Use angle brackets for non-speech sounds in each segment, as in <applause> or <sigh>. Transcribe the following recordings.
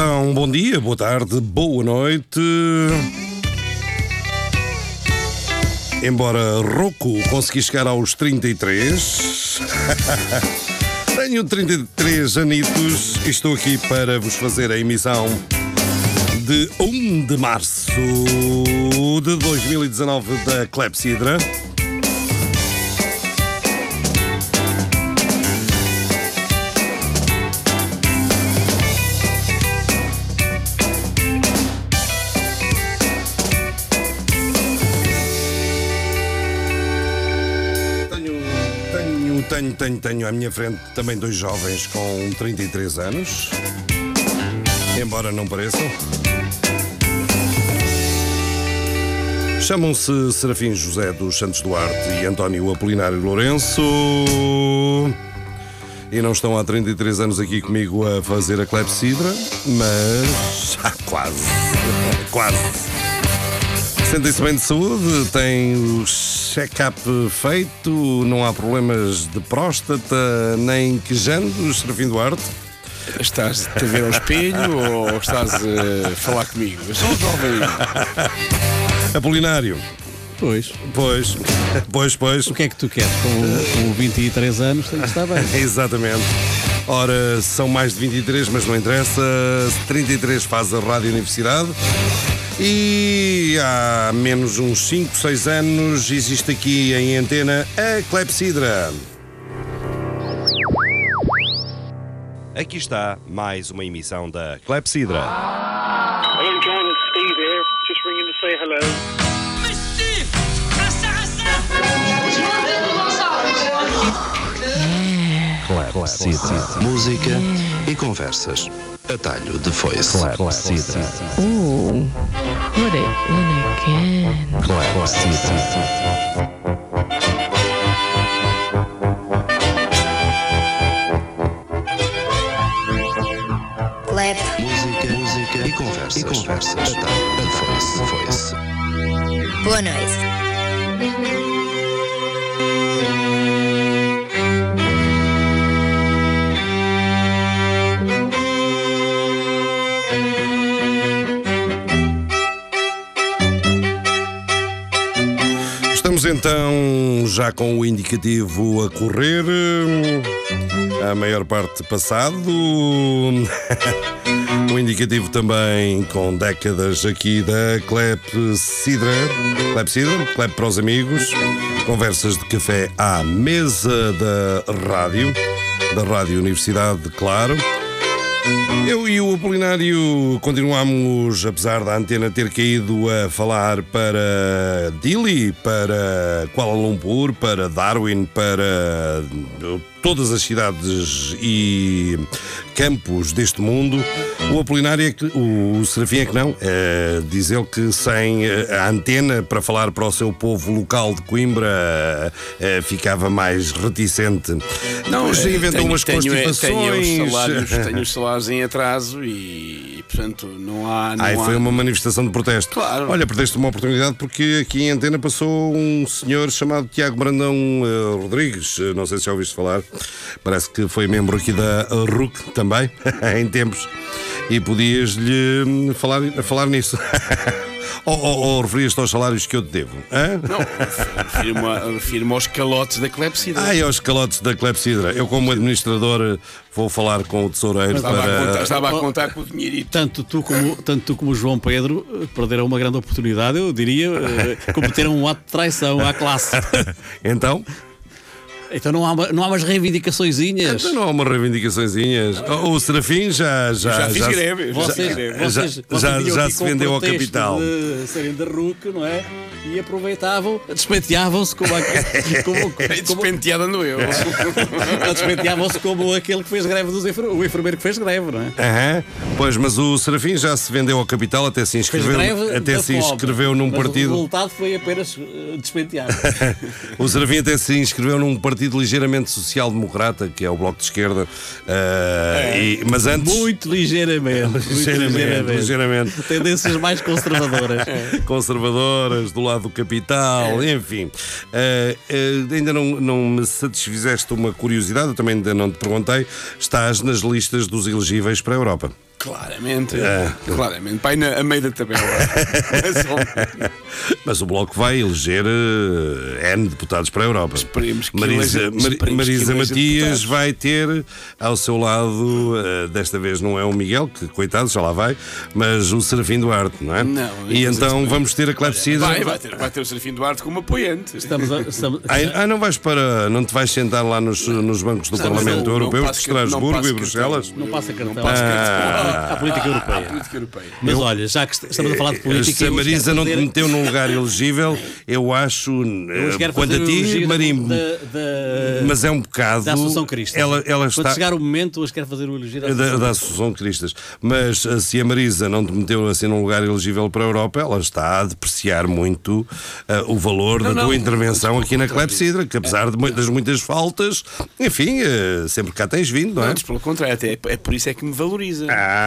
Então, bom dia, boa tarde, boa noite. Embora rouco consegui chegar aos 33. <laughs> Tenho 33 anitos e estou aqui para vos fazer a emissão de 1 de março de 2019 da Clepsidra. Tenho, tenho, à minha frente também dois jovens com 33 anos, embora não pareçam. Chamam-se Serafim José dos Santos Duarte e António Apolinário Lourenço. E não estão há 33 anos aqui comigo a fazer a clepsidra, mas ah, <laughs> quase, quase. Sentem-se bem de saúde, têm o check-up feito, não há problemas de próstata, nem quejando, Serafim Duarte. Estás a ver ao espelho <laughs> ou estás a falar comigo? Eu sou um jovem. Apolinário, Pois. pois, pois, pois. O que é que tu queres? Com, com 23 anos tem que estar bem. <laughs> Exatamente. Ora, são mais de 23, mas não interessa. 33 faz a Rádio Universidade. E há menos uns 5, 6 anos existe aqui em antena a Clepsidra. Aqui está mais uma emissão da Clepsidra. Hello, John. It's Steve here. Just ringing to say hello. Música e conversas. Atalho de foice. Ooh, put it in again. Clap. Música, música e conversas. E conversas. Atalho de foice. Boa noite. Então já com o indicativo a correr, a maior parte passado. <laughs> o indicativo também com décadas aqui da Clepsidra. Clepsidra, Clep para os amigos. Conversas de café à mesa da rádio, da Rádio Universidade, claro. Eu e o Apolinário continuamos, apesar da antena ter caído, a falar para Dili, para Kuala Lumpur, para Darwin, para todas as cidades e campos deste mundo. O Apolinário é que, o Serafim é que não. É, diz ele que sem a antena para falar para o seu povo local de Coimbra eh, ficava mais reticente. Não, já inventou umas tenho, constipações. tenho os salários, tenho os <laughs> salários em atraso e, portanto, não há. Não Ai, há... foi uma manifestação de protesto. Claro. Olha, perdeste uma oportunidade porque aqui em antena passou um senhor chamado Tiago Brandão eh, Rodrigues. Eh, Não sei se já ouviste falar. Parece que foi membro aqui da RUC também, <laughs> em tempos. E podias-lhe hum, falar, falar nisso. <laughs> ou, ou, ou referias-te aos salários que eu te devo? Hã? Não, refiro-me refiro aos calotes da clepsidra. Ah, aos calotes da Clepsidra. Eu, como administrador, vou falar com o tesoureiro estava, a contar, para. estava a contar com o dinheirito. Tanto tu como, tanto tu como o João Pedro eh, perderam uma grande oportunidade, eu diria, eh, <laughs> cometeram um ato de traição à classe. Então, Então não há, uma- não há umas reivindicaçõezinhas. então não há umas reivindicações. O Serafim já. Já, Já fiz greve. já Vocês, fiz greve. vocês, Já- vocês já- se vendeu ao capital. De serem da RUC, não é? E aproveitavam, despenteavam-se como, aquele- <laughs> como, Bem como, despenteado ando eu. despenteavam-se como aquele que fez greve dos enfer- o enfermeiro que fez greve, não é? Aham. Pois, mas o Serafim já se vendeu ao capital, até se Fez inscreveu, até se fome, inscreveu num mas O partido. resultado foi apenas eh, despenteado. <laughs> O Serafim até se inscreveu num partido ligeiramente social-democrata, que é o Bloco de Esquerda. Ah, e- mas antes. Muito ligeiramente. <laughs> muito Ligeiramente, ligeiramente. Tendências mais conservadoras. <laughs> conservadoras, do lado do capital, enfim. Ah, ah, ainda não, não me satisfizeste uma curiosidade, eu também ainda não te perguntei. Estás nas listas dos elegíveis para a Europa. Claramente. É. Claramente. Pai, na, a meio da tabela. <laughs> Mas, o Bloco vai eleger eh, N deputados para a Europa. Esperemos que Marisa, eleja- Mar- esperemos que Marisa eleja Matias deputados. vai ter ao seu lado, eh, desta vez não é o Miguel, que coitado, já lá vai, mas o Serafim Duarte, não é? Não, E então vamos ter a clepsidra. vai, vai, ter, vai ter o Serafim Duarte como apoiante. Estamos a- <laughs> estamos- Ai, ah, não vais para. Não te vais sentar lá nos, nos bancos do Não, Parlamento não- Europeu, não de cartão, Estrasburgo e Bruxelas? cartão. Não passa cartão. Não passo Ah. À política À europeia. política europeia. Mas olha, já que est- estamos a falar de política. Se a eu Marisa não te meteu num lugar elegível, eu acho. eu eh, quero Quanto fazer a ti, Marimbo. da, da, Mas é um bocado. da Associação Crista. Ela, ela está. Quando chegar o momento, hoje quero fazer o elogio da Da, Associação da Associação Cristas. Mas eh, se a Marisa não te meteu assim num lugar elegível para a Europa, ela está a depreciar muito eh, o valor da não, tua intervenção aqui na. Clepsidra, que apesar de mu- das muitas faltas, enfim, eh, sempre cá tens vindo, não é? Antes, pelo contrário, até é, é por isso é que me valoriza. Ah,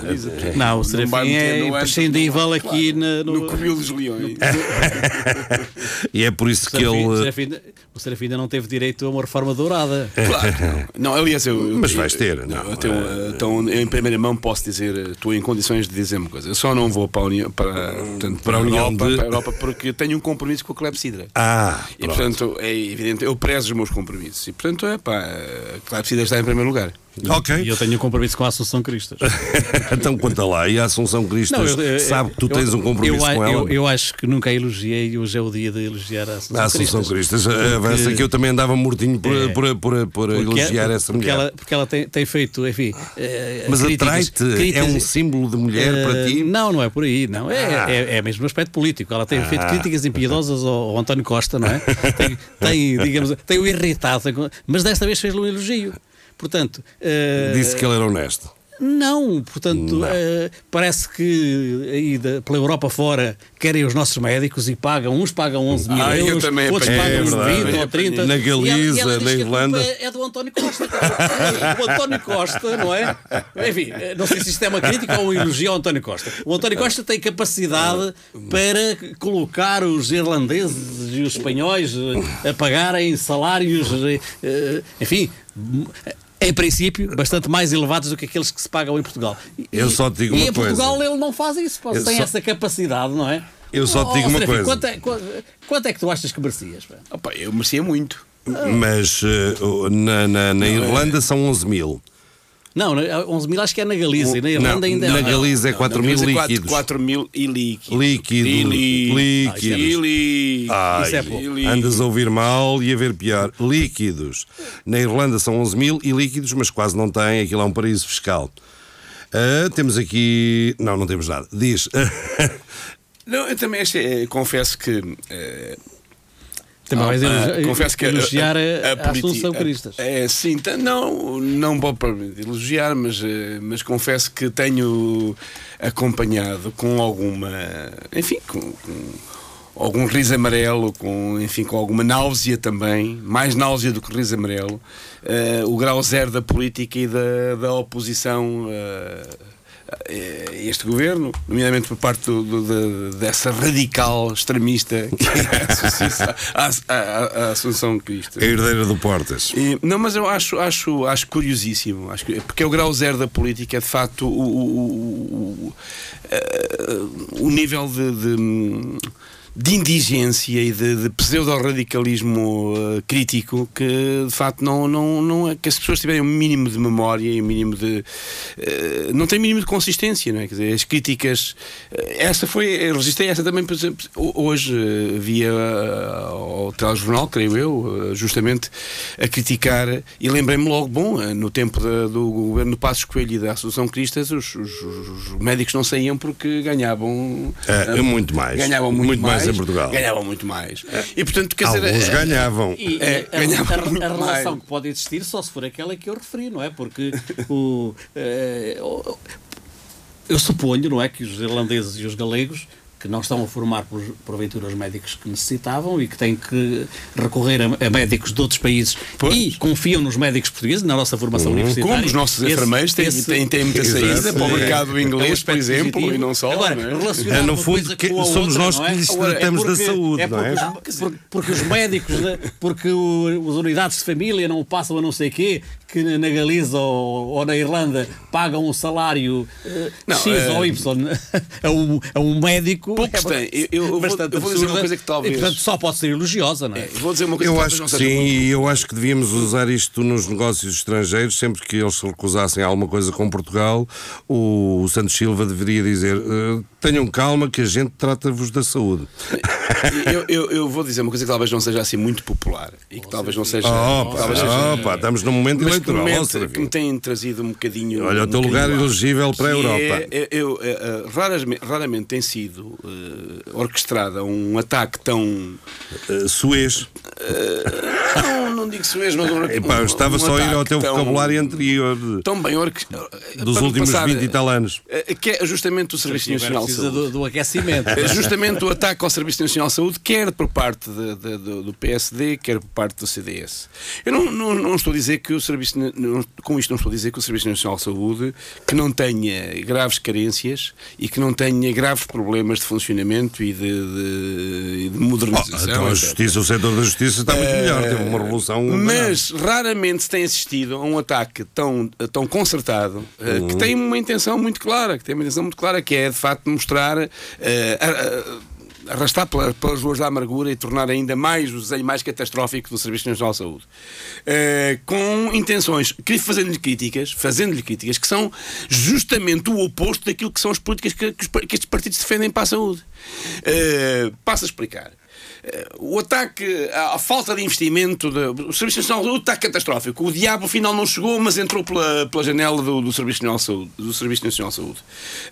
Valoriza. Não, o Serafim é antes, imprescindível aqui na- no, No Covil dos Leões. <laughs> e é por isso o que Serafim, o ele. Serafim- o Serafim ainda não teve direito a uma reforma dourada. Claro que não. Aliás, eu. Mas vais ter, eu- não, eu tenho, é- então, em primeira mão, posso dizer, eh, estou em condições de dizer uma coisa. Eu só não vou para a União, para, portanto, para a União Europa, de- para a Europa porque tenho um compromisso com a Clepsidra. Ah, E portanto, é evidente, eu prezo os meus compromissos. E portanto, é pá, a Clepsidra está em primeiro lugar. Ok. E eu tenho um compromisso com a Associação Cristas. <laughs> então conta lá. E a Assunção Cristas eu- eu- sabe que tu eu- tens um compromisso com ela? Eu, eu acho que nunca a elogiei e hoje é o dia de elogiar a Associação, a Assunção Cristas. Cristas, avança que eu também andava mortinho por, É. por, por, por Porque- elogiar essa porque mulher. Ela, porque ela tem, tem feito, enfim. eh, Mas críticas- atrai-te? É um símbolo de mulher para Eh, ti? Não, não é por aí. Não. É, Ah. é, é mesmo no aspecto político. Ela tem feito críticas impiedosas ao, ao António Costa, não é? <laughs> Tem, tem, digamos, tem o irritado, mas desta vez fez-lhe um elogio. Portanto, eh, Disse que ele era honesto. não, portanto, eh, parece que aí da- pela Europa fora querem os nossos médicos e pagam, uns pagam 11 mil Ah, eu euros, também outros apanhei, pagam é verdade. 20 ou 30. Na ela- Galiza, ela na Irlanda. É, do António Costa. o <laughs> António Costa, não é? Enfim, eh, não sei se isto é uma crítica ou um elogio ao António Costa. O António Costa tem capacidade para colocar os irlandeses e os espanhóis a pagarem salários, enfim. Em princípio, bastante mais elevados do que aqueles que se pagam em Portugal. E- Eu só te digo e uma em Portugal coisa. ele não faz isso, Eu tem só- essa capacidade, não é? Eu só te digo uma Serafim, coisa. Quanto é, qu- quanto é que tu achas que merecias? Opa, eu merecia muito. Mas o- na, na, na Irlanda são 11 mil. Não, na- 11 mil acho que é na Galiza e na Irlanda Não, ainda é na mais. Galiza é 4 mil líquidos. 4 mil e líquidos. Líquido. Líquidos. Isso é pouco. Andas a ouvir mal e a ver pior. Líquidos. Na Irlanda são 11 mil e líquidos, mas quase não têm. Aquilo é um paraíso fiscal. Ah, temos aqui. Não, não temos nada. Diz. <laughs> Não, eu também achei, eh, confesso que. eh, Também vais ah, elogi- confesso que elogiar a, a, Assunção a- Cristas. É, sim, não, não vou elogiar, mas, eh, mas confesso que tenho acompanhado com alguma. Enfim, com, com algum riso amarelo, com, enfim, com alguma náusea também, mais náusea do que riso amarelo, eh, o grau zero da política e da, da oposição. a este governo, nomeadamente por parte do- do- de- dessa radical extremista que é a <laughs> a, Assunção Cristo. A herdeira do Portas. E- não, mas eu acho, acho, acho curiosíssimo, acho que- porque é o grau zero da política, é de facto o, o, o- o- eh, o nível de, de, de indigência e de, de pseudo-radicalismo eh, crítico que de facto não, não, não é que as pessoas tiverem um mínimo de memória e um mínimo de. eh, não tem mínimo de consistência, não é? Quer dizer, as críticas. eh, essa foi. Eu registrei essa também, por exemplo, ho- hoje via ao telejornal, creio eu, justamente a criticar. E lembrei-me logo, bom, no tempo da- do governo do Passos Coelho e da Associação Cristas, os, os- os médicos não saíam porque ganhavam. É, muito mais. Ganhavam muito, Muito mais em Portugal. Ganhavam muito mais. E portanto, quer dizer. Alguns eh, ganhavam. E É, a- ganhava a, muito a relação mais. que pode existir só se for aquela que eu referi, não é? Porque o, o- eu suponho, não é, que os irlandeses e os galegos que não estão a formar por, porventura os médicos que necessitavam e que têm que recorrer a, a médicos de outros países Pois. e confiam nos médicos portugueses, na nossa formação universitária. Como os nossos Esse- enfermeiros têm, esse- têm, têm muita saída para o É. mercado é um inglês, por aspecto exemplo, positivo. e não só. Agora, não é? É, no fundo, que somos outra, nós não que é? lhes Agora, tratamos da porque- saúde, é não é? porque os- porque, porque os médicos, né, porque o- as unidades de família não passam a não sei quê, que na Galiza ou, ou na Irlanda pagam um salário eh, Não, X eh, ou Y a <laughs> um, a um médico. Poucos têm. Eu- eu vou- eu vou dizer uma coisa que talvez- E, portanto, só pode ser elogiosa, não é? É, vou dizer uma coisa Eu que acho talvez que sim, muito- e eu acho que devíamos usar isto nos negócios estrangeiros, sempre que eles se recusassem a alguma coisa com Portugal, o Santos Silva deveria dizer: "Eh, tenham calma que a gente trata-vos da saúde. Eu, eu- eu vou dizer uma coisa que talvez não seja assim muito popular e que talvez não seja. Opa, talvez seja opa, estamos num momento mas que, eleitoral. mente- Serafim. que me tem trazido um bocadinho. Olha, o um teu lugar elegível para a que Europa. é- eu- eu- eh, raramente, raramente tem sido eh, orquestrada um ataque tão. Eh, Suez. Não, não digo mas um, Epá, um- estava um só a ir ao teu tão- vocabulário anterior de- Tão bem orque- dos para últimos passar, 20 e tal anos. eh, Que é justamente o Serviço Nacional de Saúde. do, do aquecimento. É justamente o ataque ao Serviço Nacional de Saúde, quer por parte de- de- do, do PSD, quer por parte do CDS. Eu não, não, não estou a dizer que o Serviço, não- com isto não estou a dizer que o Serviço Nacional de Saúde que não tenha graves carências e que não tenha graves problemas de funcionamento e de, de- de Oh, modernização. então a justiça, o setor da justiça está muito melhor, teve uma revolução. Mas raramente se tem assistido a um ataque tão, tão concertado eh, Uhum. que tem uma intenção muito clara, que tem uma intenção muito clara, que é de facto mostrar a- a- arrastar pela- pelas ruas da amargura e tornar ainda mais o desenho mais catastrófico do Serviço Nacional de Saúde. Eh, com intenções, fazendo-lhe críticas, fazendo-lhe críticas que são justamente o oposto daquilo que são as políticas que, que os pa- que estes partidos defendem para a saúde. Eh, passo a explicar. Eh, O ataque à falta de investimento, de, o Serviço Nacional de Saúde está catastrófico. O diabo afinal não chegou, mas entrou pela, pela janela do, do Serviço Nacional de Saúde. Do Serviço Nacional de Saúde.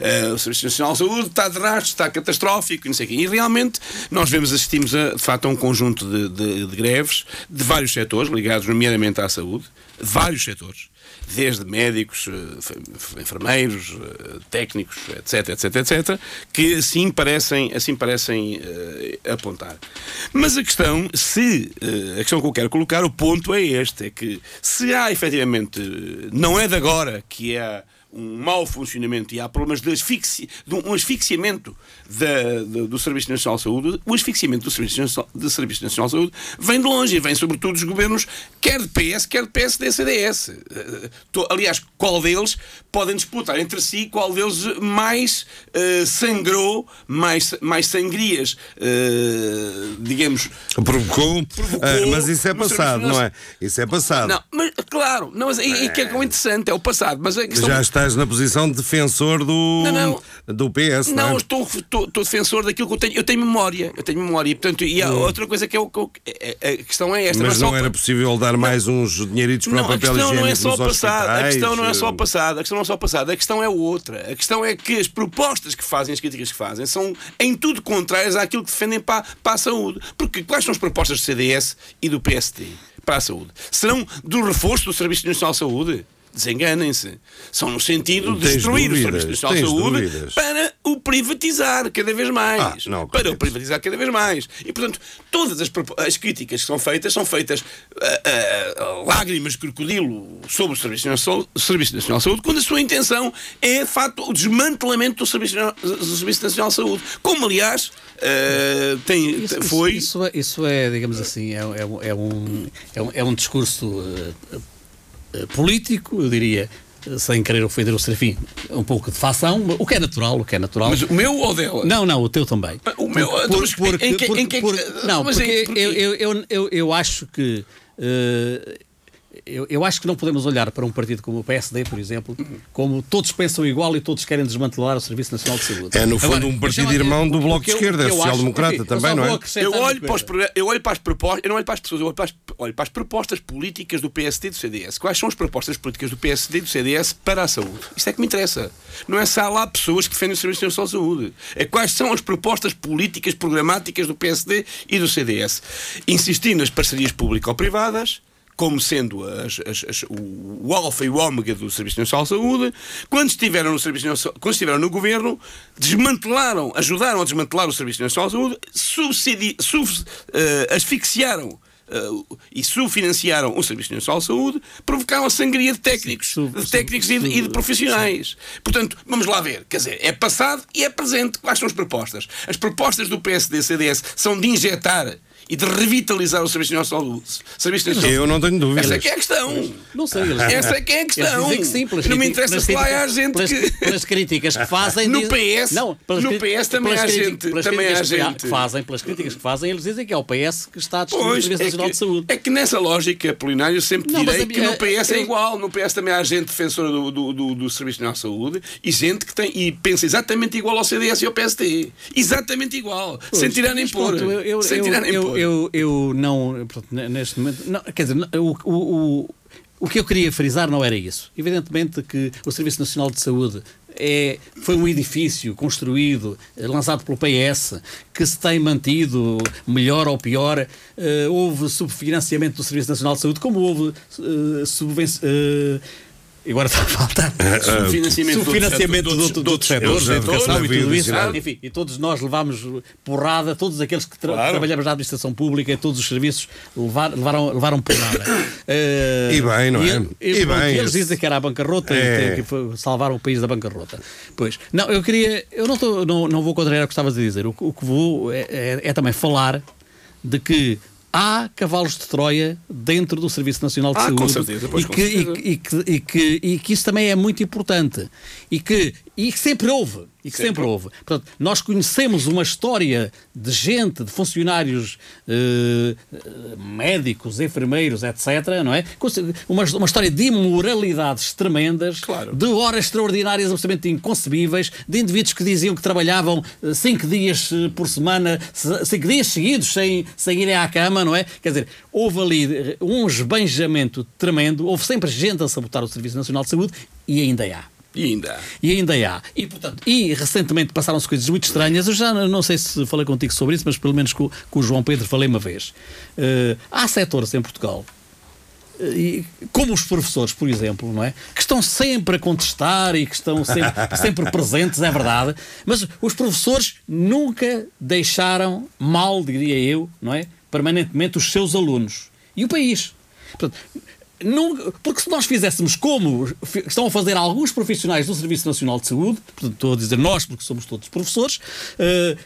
Eh, o Serviço Nacional de Saúde está de rastro, está catastrófico e não sei o quê. E realmente nós vemos, assistimos a, de facto a um conjunto de, de- de greves de vários setores, ligados nomeadamente à saúde, de vários setores desde médicos, eh, enfermeiros, eh, técnicos, etc, etc, etc, que assim parecem, assim parecem eh, apontar. Mas a questão, se eh, a questão que eu quero colocar, o ponto é este, é que se há efetivamente, não é de agora que há um mau funcionamento e há problemas de, asfixi, de um asfixiamento da- do, do Serviço Nacional de Saúde, o asfixiamento do Serviço Nacional, do Serviço Nacional de Saúde vem de longe e vem sobretudo dos governos, quer de PS, quer de PSD, CDS. Eh, to- aliás, qual deles podem disputar entre si qual deles mais eh, sangrou, mais, mais sangrias, eh, digamos, Provocou, Provocou ah, mas isso é passado, não é? Isso é passado. não, mas claro, não, mas, e, e que é que é interessante, é o passado, mas a questão Já estás na posição de defensor do, Não, não. do PS, não, Não, é? estou, estou, estou defensor daquilo que eu tenho. Eu tenho memória. Eu tenho memória. E, portanto, e há outra coisa que é o que eu- é- é- a questão é esta. Mas é não era possível dar mais uns dinheiritos para Não, o a papel questão higiênico não é só o passado. A questão não é só o passado. A questão não só passado. A questão é outra. A questão é que as propostas que fazem, as críticas que fazem, são em tudo contrárias àquilo que defendem para, para a saúde. Porque quais são as propostas do CDS e do PSD para a saúde? Serão do reforço do Serviço Nacional de Saúde? Desenganem-se. São no sentido de Tens destruir dúvidas, o Serviço Nacional de Saúde dúvidas. para o privatizar cada vez mais. Ah, não, para o privatizar cada vez mais. E, portanto, todas as, as críticas que são feitas são feitas ah, lágrimas de crocodilo sobre o Serviço Nacional, o Serviço Nacional de Saúde, quando a sua intenção é, de facto, o desmantelamento do Serviço, Nacional- do Serviço Nacional de Saúde. Como, aliás, ah, tem, Isso, isso- foi. Isso, é, isso é, digamos assim, é, é um- é um, é, um, é um discurso eh, político, eu diria, sem querer ofender o Serafim, um pouco de facção, o que é natural, o que é natural. Mas o meu ou dela? Não, não, o teu também. O meu- então, mas em que- em que- não, mas porque em- porquê? eu, eu, eu, eu, acho que. eh, eu, eu acho que não podemos olhar para um partido como o PSD, por exemplo, como todos pensam igual e todos querem desmantelar o Serviço Nacional de Saúde. É, no fundo, um partido irmão do Bloco de Esquerda, é social-democrata também, não é? Eu olho, para os, eu olho para as propostas, eu não olho para as pessoas, eu olho para as, olho para as propostas políticas do PSD e do CDS. Quais são as propostas políticas do PSD e do CDS para a saúde? Isto é que me interessa. Não é se há lá pessoas que defendem o Serviço Nacional de Saúde. É quais são as propostas políticas programáticas do PSD e do CDS. Insistir nas parcerias público-privadas, como sendo as- as- as- o, o alfa e o ômega do Serviço Nacional de Saúde, quando estiveram no Serviço Nacional- quando estiveram no governo, desmantelaram, ajudaram a desmantelar o Serviço Nacional de Saúde, subsidi, sub- eh, asfixiaram eh, e subfinanciaram o Serviço Nacional de Saúde, provocaram a sangria de técnicos, de técnicos e, de, e de profissionais. Portanto, vamos lá ver. Quer dizer, é passado e é presente. Quais são as propostas? As propostas do PSD-CDS são de injetar e de revitalizar o Serviço Nacional de Serviço Nacional Eu não tenho dúvidas. Essa é que é a questão. Não sei, eles, Essa é que é a questão. Que sim, Não me interessa se lá há gente pelas, que. pelas críticas que fazem. No PS não, pelas no PS também pelas há gente, pelas também há críticas que gente. que fazem, pelas críticas que fazem, eles dizem que é o PS que está a destruir o Pois, Serviço é Nacional que, de Saúde. é que nessa lógica, Polinário, eu sempre Não, direi a que no PS é igual. No PS também há gente defensora do, do, do, do Serviço Nacional de Saúde e gente que tem e pensa exatamente igual ao CDS e ao PST. Exatamente igual. sem tirar nem pôr. pronto, eu, eu, sem tirar nem pôr. Eu, eu não, neste momento, não, quer dizer, o, o, o, que eu queria frisar não era isso. Evidentemente que o Serviço Nacional de Saúde é, foi um edifício construído, eh, lançado pelo PS, que se tem mantido melhor ou pior. Eh, houve subfinanciamento do Serviço Nacional de Saúde, como houve uh, subvenção. Agora está a faltar. <laughs> Subfinanciamento Subfinanciamento de de outros- outros de outros setores, da educação e tudo isso. dizer. Enfim, e todos nós levámos porrada, todos aqueles que tra- Claro. trabalhamos na administração pública, todos os serviços levar- levaram, levaram porrada. <coughs> Eh, E bem, não é? E e pronto, bem, eles dizem que era a bancarrota É. e que salvaram o país da bancarrota. Pois, não, eu queria, eu não, tô, não, não vou contrariar o que estavas a dizer. O, que- o que vou é, é- é também falar de que há cavalos de Troia dentro do Serviço Nacional de Ah, com Saúde certeza, pois, e, com que, certeza. e, que, e, que, e que isso também é muito importante e que, e que sempre houve e que sempre, houve. Portanto, nós conhecemos uma história de gente, de funcionários eh, eh, médicos, enfermeiros, etc., não é? Uma, uma história de imoralidades tremendas, Claro. de horas extraordinárias absolutamente inconcebíveis, de indivíduos que diziam que trabalhavam eh, cinco dias eh, por semana, se- cinco dias seguidos sem, sem irem à cama, não é? Quer dizer, houve ali um esbanjamento tremendo, houve sempre gente a sabotar o Serviço Nacional de Saúde e ainda há. E ainda. E ainda há. E, portanto, e recentemente passaram-se coisas muito estranhas. Eu já não sei se falei contigo sobre isso, mas pelo menos com, com o João Pedro falei uma vez. Eh, há setores em Portugal, eh, e- como os professores, por exemplo, não é? Que estão sempre a contestar e que estão sempre, <laughs> sempre presentes, é verdade. Mas os professores nunca deixaram mal, diria eu, não é? Permanentemente os seus alunos. E o país. Portanto, porque se nós fizéssemos como estão a fazer alguns profissionais do Serviço Nacional de Saúde, portanto, estou a dizer nós, porque somos todos professores, eh,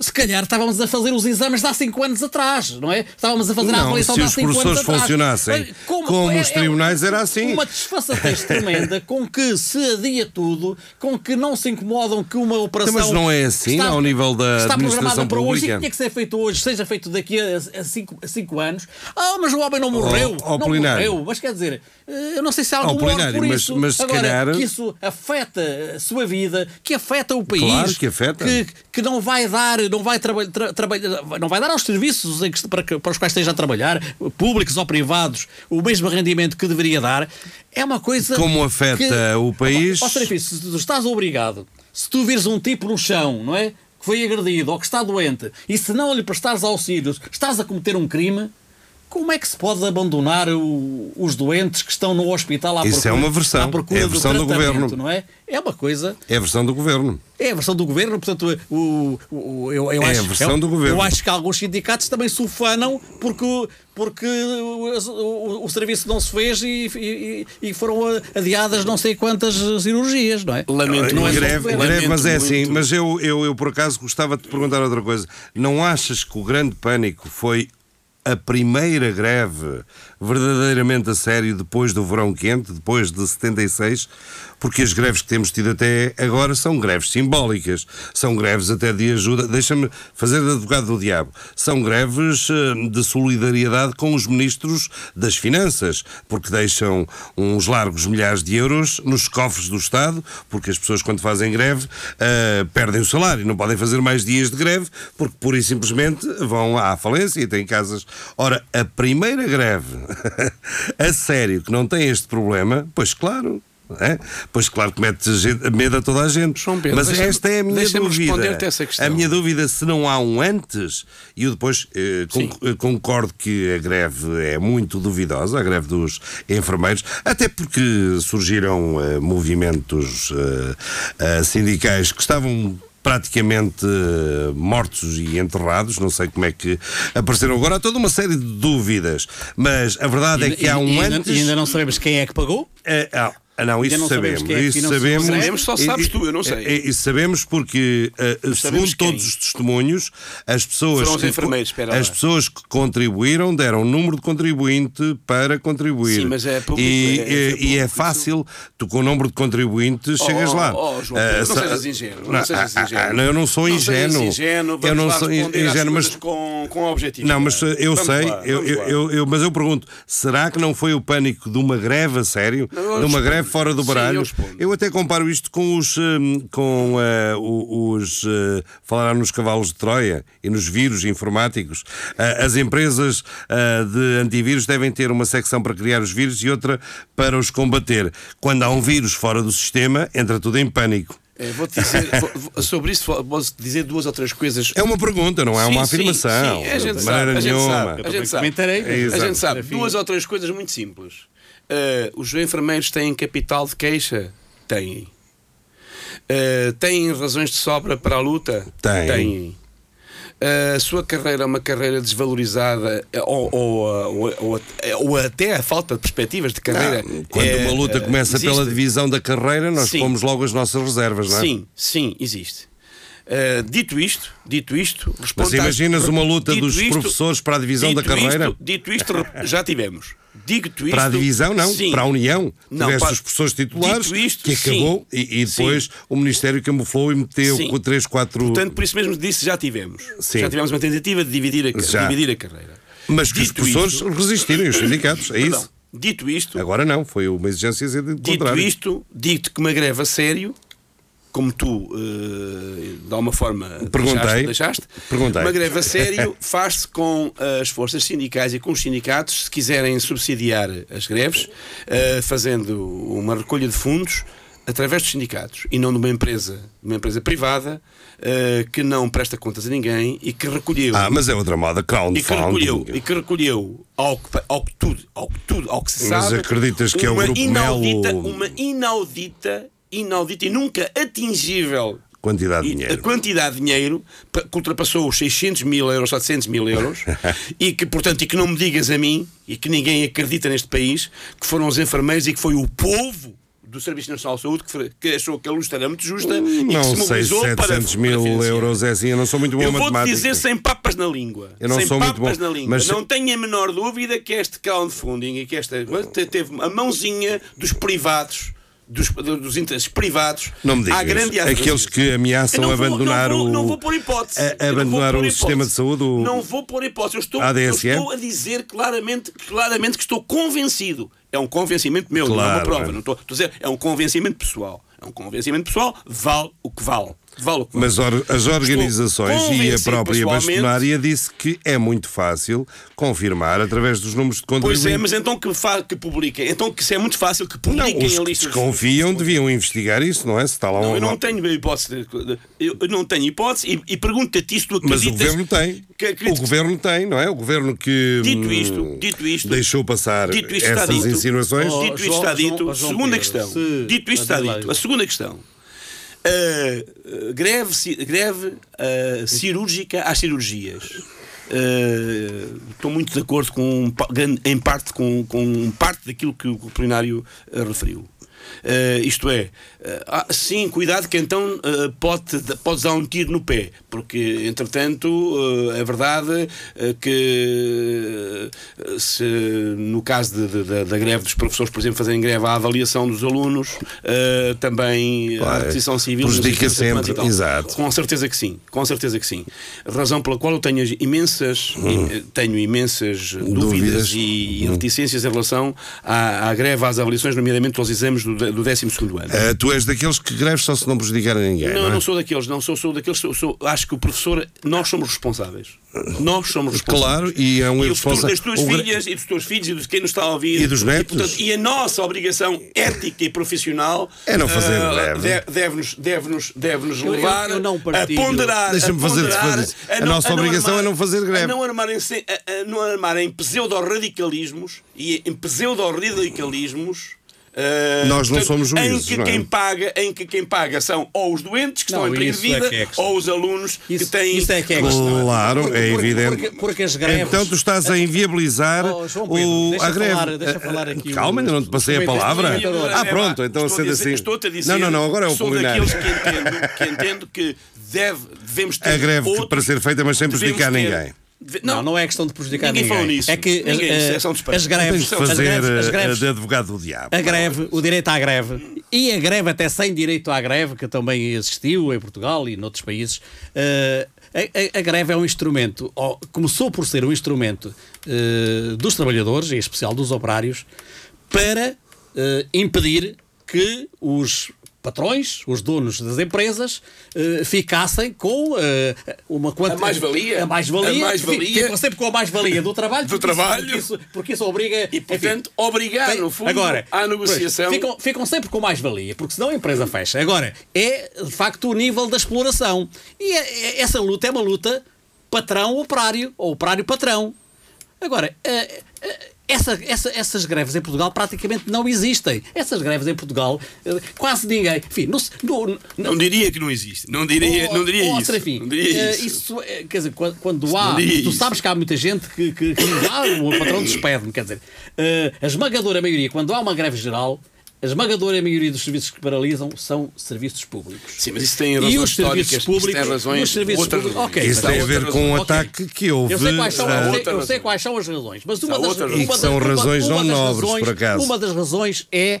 se calhar estávamos a fazer os exames de há 5 anos atrás, não é? Estávamos a fazer a Não, avaliação se de há os 5 anos professores atrás. funcionassem Eh, como é- os tribunais, era assim. Uma desfaçatez tremenda com que se adia tudo, com que não se incomodam que uma operação. Mas não é assim ao nível da está administração programada para hoje e pública? que tinha que ser feito hoje, seja feito daqui a 5 anos. Ah, mas o homem não morreu. ó, não Polinário. morreu. Mas quer dizer, eh, eu não sei se há algum Polinário, órgão por isso. mas se Agora, calhar- que isso afeta a sua vida, que afeta o país. Claro que afeta. Que, que não vai dar, não vai trabalhar, trabalhar, não vai dar aos serviços que- para, que- para os quais esteja a trabalhar, públicos ou privados, o mesmo rendimento que deveria dar. É uma coisa. Como afeta que- o país? Ó, Serafim, se tu estás obrigado, se tu vires um tipo no chão, não é? Que foi agredido ou que está doente, e se não lhe prestares auxílios, estás a cometer um crime. Como é que se pode abandonar o- os doentes que estão no hospital à Isso procura, é uma versão. à procura É a versão do tratamento, governo. não é? É uma coisa É a versão do governo. é a versão do governo, portanto, o, o- eu, eu É a acho, versão eu, do governo. Eu acho que alguns sindicatos também se ufanam porque, porque o, o- o serviço não se fez e, e- e foram adiadas não sei quantas cirurgias, não é? Lamento não é greve, greve, mas é assim. muito. Mas eu, eu, eu, por acaso, gostava de te perguntar outra coisa. Não achas que o grande pânico foi a primeira greve verdadeiramente a sério depois do verão quente, depois de 76? Porque as greves que temos tido até agora são greves simbólicas, são greves até de ajuda. Deixa-me fazer de advogado do diabo. São greves eh, de solidariedade com os ministros das Finanças, porque deixam uns largos milhares de euros nos cofres do Estado, porque as pessoas, quando fazem greve, eh, perdem o salário, não podem fazer mais dias de greve, porque pura e simplesmente vão à falência e têm casas. Ora, a primeira greve <laughs> a sério que não tem este problema, pois claro. É? Pois claro que mete medo a toda a gente. Pedro, Mas esta é a minha dúvida. A minha dúvida se não há um antes, e eu depois eh, con- eh, concordo que a greve é muito duvidosa, a greve dos enfermeiros, até porque surgiram eh, movimentos eh, eh, sindicais que estavam praticamente eh, mortos e enterrados, não sei como é que apareceram agora, há toda uma série de dúvidas, mas a verdade é que há um e, ainda, antes... e ainda não sabemos quem é que pagou. É, Ah, não, isso não sabemos. sabemos é que isso sabemos. Sabemos, só sabes E- tu, eu não sei. e- Isso sabemos porque, eh, sabemos segundo quem. todos os testemunhos, as pessoas, Foram os que, enfermeiros, espera as lá. pessoas que contribuíram deram um número de contribuinte para contribuir. Sim, mas é público, E, é- é e público, é isso- fácil, tu com o número de contribuinte chegas oh, lá. oh, João Pedro, não sejas ingênuo, não sejas ah, ah, ingênuo. não, eu não sou Não sejas ingênuo. ingênuo, eu não sou ingênuo, mas com, com objetivo. não, mas eh, eu Vamos sei, lá, eu, eu, lá. eu- eu- mas eu pergunto: será que não foi o pânico de uma greve a sério? Não, de uma greve fora do Sim, baralho? eu respondo. eu até comparo isto com os. hum, com o- os. eh, falaram nos cavalos de Troia e nos vírus informáticos. Ah, as empresas ah, de antivírus devem ter uma secção para criar os vírus e outra para os combater. Quando há um vírus fora do sistema, entra tudo em pânico. É, Vou-te dizer, vou- sobre isso vou- vou dizer duas ou três coisas. É uma pergunta, não é Sim, uma sim, afirmação. sim, a gente de sabe, a gente nenhuma. sabe, a gente sabe. É, A gente sabe duas ou três coisas muito simples. Uh, os enfermeiros têm capital de queixa? Têm. Uh, têm razões de sobra para a luta? Têm. Têm. Uh, a sua carreira é uma carreira desvalorizada ou, ou, ou, ou, até a falta de perspectivas de carreira. Ah, Quando é, uma luta começa pela existe? divisão da carreira, nós Sim. pomos logo as nossas reservas, não é? Sim, sim, existe. Uh, dito isto, dito isto, Mas imaginas uma luta dito dos isto- professores para a divisão da dito carreira? Isto, dito isto, já tivemos. Dito isto, Para a divisão, não. sim. Para a União. Não, Tiveste para- os professores titulares, Dito isto, que acabou, sim. e, e depois o Ministério camuflou e meteu Sim. com 3, 4. Portanto, por isso mesmo disse, já tivemos. Sim. Já tivemos uma tentativa de dividir a, Já. dividir a carreira. Mas que os Dito professores isto- resistiram, os sindicatos, é Perdão, isso. Dito isto, Agora não, foi uma exigência de dito isto, digo-te que uma greve a sério, como tu, eh, de alguma forma, Perguntei. deixaste, Perguntei. uma greve a sério faz-se com as forças sindicais e com os sindicatos, se quiserem subsidiar as greves, eh, fazendo uma recolha de fundos através dos sindicatos e não de uma empresa, uma empresa privada eh, que não presta contas a ninguém e que recolheu Ah, mas é outra moda, e que recolheu, crowdfunding. e que recolheu ao, que, ao, que tudo, ao que tudo, ao que se Mas sabe, acreditas que é o Grupo inaudita, Melo- uma inaudita, inaudita e nunca atingível Quantidade de dinheiro. a quantidade de dinheiro que ultrapassou os 600 mil euros, 700 mil euros, <laughs> e que, portanto, e que não me digas a mim, e que ninguém acredita neste país, que foram os enfermeiros e que foi o povo do Serviço Nacional de Saúde que, achou que a luta era muito justa e que se Não sei, mobilizou para, 700 para mil financiar. euros é assim, eu não sou muito bom Eu a vou-te matemática. dizer sem papas na língua. Eu não sem sou papas bom, na língua. mas- Não tenho a menor dúvida que este crowdfunding e que esta te- teve a mãozinha dos privados, dos, dos interesses privados, Não me digas. à grande à Aqueles que ameaçam vou- abandonar não vou, o. Não vou pôr hipótese. a- abandonar o sistema de saúde, o- Não vou pôr hipótese. Eu estou, A eu estou a dizer claramente, claramente que estou convencido. É um convencimento meu, não é uma Claro, prova. Não estou, estou a dizer, é um convencimento pessoal. É um convencimento pessoal, vale o que vale. Vale que. Mas or- as organizações e a própria bastonária disse que é muito fácil confirmar através dos números de contribuintes. Pois é, mas então que, fa que publiquem. Então que se é muito fácil que Não, publiquem os a que lista dos- desconfiam deviam investigar isso, não é? Se está lá Não, um- eu não tenho hipótese. de- Eu não tenho hipótese e, e pergunto-te tu Mas o acreditas. governo tem. que acreditas- O governo tem, não é? O governo que Dito hum, isto, dito isto, deixou passar dito isto essas dito, insinuações. Oh, Dito isto João- está João- dito, oh, João segunda Pedro, questão. se- Dito isto está dito, a segunda questão. Uh, greve greve uh, cirúrgica às cirurgias. Uh, estou muito de acordo com, em parte com, com parte daquilo que o plenário uh, referiu. Uh, isto é, ah, sim, cuidado que então uh, pode, podes dar um tiro no pé, porque entretanto uh, é verdade uh, que se no caso de- de- da- da greve dos professores, por exemplo, fazerem greve à avaliação dos alunos, também a Claro, requisição civil prejudica sempre, exato. Com certeza que sim, com certeza que sim. Razão pela qual eu tenho as imensas, im- tenho imensas dúvidas, Hum. Dúvidas. e, e reticências em relação à, à greve, às avaliações, nomeadamente aos exames do, do 12 ano. Tu és daqueles que greves só se não prejudicar a ninguém. Não, Não, eu é? não sou daqueles, não sou, sou daqueles, sou, sou- acho que o professor, nós somos responsáveis. Nós somos responsáveis. Claro, e é um E o futuro irresponsável. das tuas o filhas e dos teus filhos e de quem nos está a ouvir. E dos netos. portanto, E, a nossa obrigação ética e profissional É não fazer ah, greve. de- deve-nos deve-nos deve-nos Eu- eu- levar eu não a ponderar. Deixa-me a fazer- ponderar, fazer- a nossa obrigação é não fazer greve. A não armar em, se- a- a não armar em pseudo-radicalismos e em pseudo-radicalismos Uh, Nós não somos juízes, Em que, não é? quem paga, em que quem paga são ou os doentes que Não, estão em perigo de é vida é questão. ou os alunos Isso- que têm. isso é que é. Claro, é Porque- evidente. Porque, porque as greves. Então tu estás a inviabilizar Oh, Pedro, o, deixa a greve. falar- deixa falar aqui Calma, ainda não te passei a palavra. Ah, pronto, então Estou a sendo dizer- assim. Estou-te a dizer Não, não, não, agora é o sou culinário. daqueles que entendo que, entendo que deve, devemos ter A greve que outros- para ser feita, mas sem prejudicar ter- ninguém. Deve- Não, não é questão de prejudicar Ninguém ninguém. falou nisso. É que as, é eh, as greves, as fazer greves, as eh, greves de advogado do diabo. A greve, o direito à greve e a greve até sem direito à greve, que também existiu em Portugal e noutros países, eh, a, a- a greve é um instrumento, ou começou por ser um instrumento eh, dos trabalhadores, em especial dos operários, para eh, impedir que os patrões, os donos das empresas, eh, ficassem com eh, uma quantia... A mais-valia. A mais-valia. Mais-valia. Ficam sempre com a mais-valia do trabalho. Do porque isso- trabalho. Porque isso, porque isso obriga... E, portanto, obrigar, no fundo, Agora, à negociação. pois, ficam, ficam sempre com mais-valia, porque senão a empresa fecha. Agora, é de facto o nível da exploração. E é- é- essa luta é uma luta patrão-operário, ou operário-patrão. Agora, eh, essa- essa- essas greves em Portugal praticamente não existem. Essas greves em Portugal, eh, quase ninguém. Enfim, no, Não diria que não existe. Não diria, Oh, não diria isso. Serafim, não diria eh, isso. isso, eh, quer dizer, quando, quando há. Não Tu isso. sabes que há muita gente que, que, que ah, o patrão <coughs> despede-me. Quer dizer, eh, a esmagadora maioria, quando há uma greve geral, a esmagadora maioria dos serviços que paralisam são serviços públicos. Sim, mas isso tem E razões os serviços históricas. públicos. Isso tem razões. e os serviços outras públicos. ok, Isso tem a ver com um razões. Ok. ataque que houve. Eu sei quais são, ah, eu sei- eu sei quais são as razões, mas uma das, uma razões. das- E que são uma- razões uma não das nobres, razões- por acaso. Uma das razões é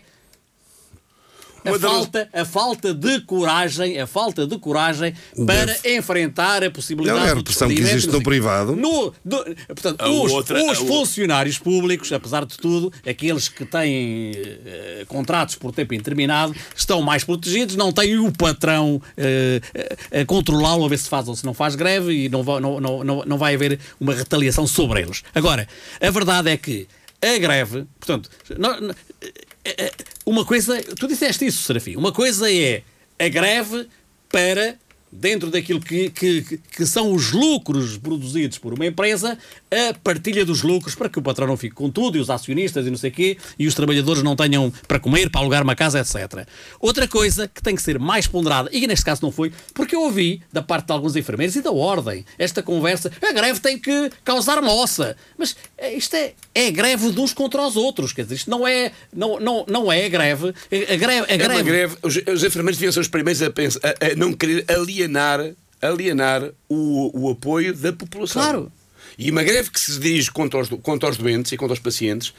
a falta, a falta de coragem, a falta de coragem para enfrentar a possibilidade Não, é a repressão que existe não no privado. No, do- portanto, A os, outra- os funcionários públicos, apesar de tudo, aqueles que têm eh, contratos por tempo indeterminado, estão mais protegidos, não têm o patrão eh, a controlá-lo, a ver se faz ou se não faz greve e não vai, não, não, não, não vai haver uma retaliação sobre eles. Agora, a verdade é que a greve, portanto, eh, eh, uma coisa, tu disseste isso, Serafim, uma coisa é a greve para dentro daquilo que, que, que- são os lucros produzidos por uma empresa, a partilha dos lucros para que o patrão não fique com tudo e os acionistas e não sei o quê e os trabalhadores não tenham para comer, para alugar uma casa, etc. Outra coisa que tem que ser mais ponderada, e neste caso não foi, porque eu ouvi da parte de alguns enfermeiros e da ordem esta conversa, a greve tem que causar moça. Mas eh, isto é, é greve de uns contra os outros, quer dizer, isto não é, não, não, não é greve. A greve, a É greve, greve. Os, os enfermeiros deviam ser os primeiros a, pensar, a, a não querer alienar, alienar o, o apoio da população. Claro. E uma greve que se dirige contra os, contra os doentes e contra os pacientes.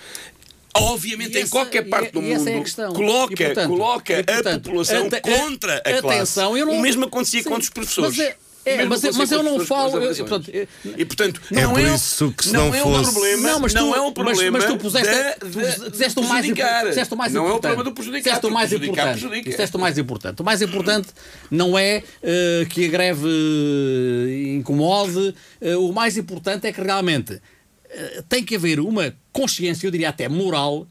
Obviamente, E em essa- qualquer e- parte do e essa é a mundo, questão. coloca, E, portanto, coloca e, portanto, a população ate- contra a classe. atenção, não- O mesmo acontecia Sim, contra os professores. Mas é- é, mas mas eu não falo- eu- portanto. E portanto, É não por é, isso que se não não é um fosse- problema, Não, mas tu, não é um mas- problema mas, tu puseste, da- tu disseste o mais, prejudicar. disseste o mais Não é o importante. problema do prejudicar, Disseste o mais prejudicar importante. prejudica. Disseste o mais importante. O mais importante não é eh, que a greve eh, incomode. Eh, o mais importante é que realmente tem que haver uma consciência, eu diria até moral,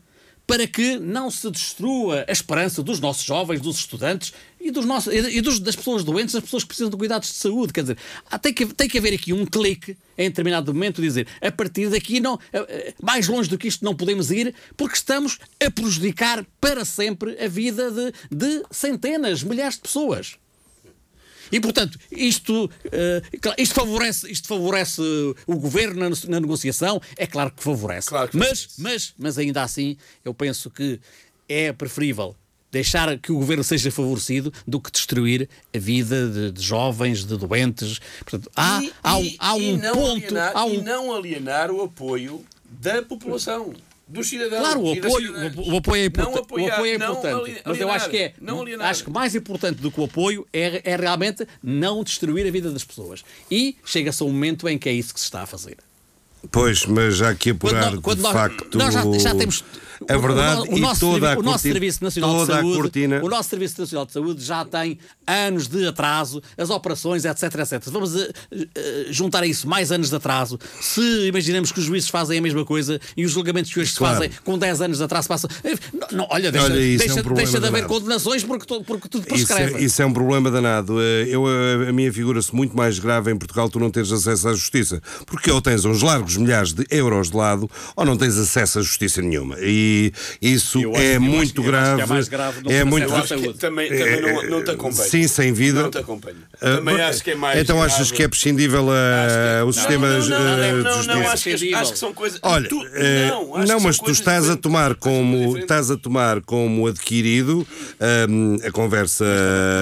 para que não se destrua a esperança dos nossos jovens, dos estudantes e, dos nossos, e dos- das pessoas doentes, das pessoas que precisam de cuidados de saúde. Quer dizer, tem que, tem que haver aqui um clique em determinado momento, dizer a partir daqui, não, eh, eh, mais longe do que isto não podemos ir, porque estamos a prejudicar para sempre a vida de, de centenas, milhares de pessoas. E, portanto, isto, cla- isto, favorece, isto favorece o governo na, na negociação? É claro que favorece. Claro que mas, favorece. mas, mas ainda assim, eu penso que é preferível deixar que o governo seja favorecido do que destruir a vida de, de jovens, de doentes. Portanto, há, E- há, um- e- há um ponto. alienar- há um- E não alienar o apoio da população, dos cidadãos. Claro, o apoio, o, o apoio é apoiar, o apoio é importante. ali- mas eu alienar, acho que é. não alienar. Acho que mais importante do que o apoio é, é realmente não destruir a vida das pessoas. E chega-se a um momento em que é isso que se está a fazer. Pois, mas já que apurar nó- quando de nós- facto nós já, já temos a o- verdade o, o e nosso, toda servi- a o nosso cortina, Serviço Nacional de Saúde, o nosso Serviço Nacional de Saúde já tem anos de atraso, as operações, etc, etc. Vamos eh, eh, juntar a isso mais anos de atraso. Se imaginamos que os juízes fazem a mesma coisa e os julgamentos que hoje Claro. se fazem com 10 anos de atraso passam. Eh, Não, não, olha, deixa, Olha, isso é um deixa, deixa de haver condenações porque, tu- porque tudo Isso prescreve. é, isso é um problema danado. Eu, a, minha figura-se muito mais grave em Portugal tu não teres acesso à justiça. Porque ou tens uns largos milhares de euros de lado ou não tens acesso à justiça nenhuma. E E isso Eu é acho- muito acho que é grave. mais grave é que muito que saúde. também, também não, não te acompanho. Sim, sem vida. Não te acompanho. Ah, Também mas- acho que é mais. Então achas grave. que é prescindível a- o sistema não, não, não, não, de não, justiça? não, acho, que, acho que são coisas. Olha, tu, eh, não, não, que mas tu estás a tomar que como estás a tomar como adquirido hum, a conversa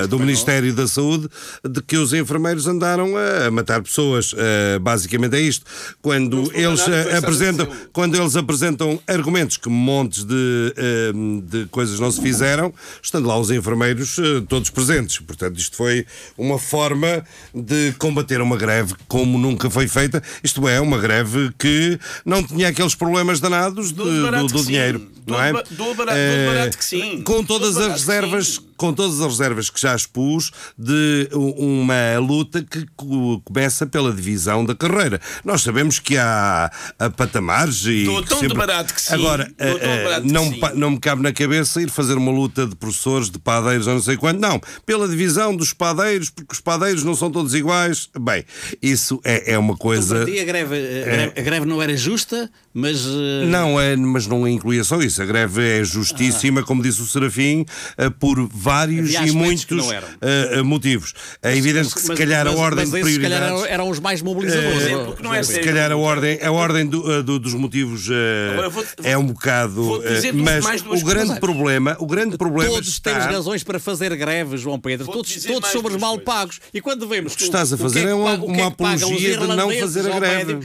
do Ministério da Saúde de que os enfermeiros andaram a, matar pessoas. Uh, basicamente é isto. Quando eles apresentam, quando eles apresentam argumentos que montes de, hum, de coisas não se fizeram, estando lá os enfermeiros eh, todos presentes. Portanto, isto foi uma forma de combater uma greve como nunca foi feita. Isto é, uma greve que não tinha aqueles problemas danados de- do, barato do que sim. dinheiro. Não é? Dou-lhe ba- dou-lhe barato- Eh, barato que sim. Com todas as barato reservas. Com todas as reservas que já expus de uma luta que co- começa pela divisão da carreira. Nós sabemos que há, patamares e. Que tão de barato que sim. Agora, eh, eh, barato que não, sim. não me cabe na cabeça ir fazer uma luta de professores, de padeiros ou não sei quanto. Não, pela divisão dos padeiros, porque os padeiros não são todos iguais. Bem, isso é, é uma coisa. Para ti, a greve, a, greve, a greve não era justa, mas. eh, Não, é, mas não incluía só isso. A greve é justíssima, como disse o Serafim, por vários Havia e muitos eh, motivos. É evidente que se mas- calhar mas- a ordem mas de esses, se calhar, prioridades. eram, os mais mobilizadores. Eh, não é se calhar a ordem, a ordem do- do- dos motivos Agora vou-te- é um bocado. dizer mas mais duas o grande coisas. problema, o grande problema Todos está, temos razões para fazer greve, João Pedro. Todos, todos somos mal coisas. pagos. E quando vemos que estás a o fazer que é uma- o uma os apologia de não fazer a greve.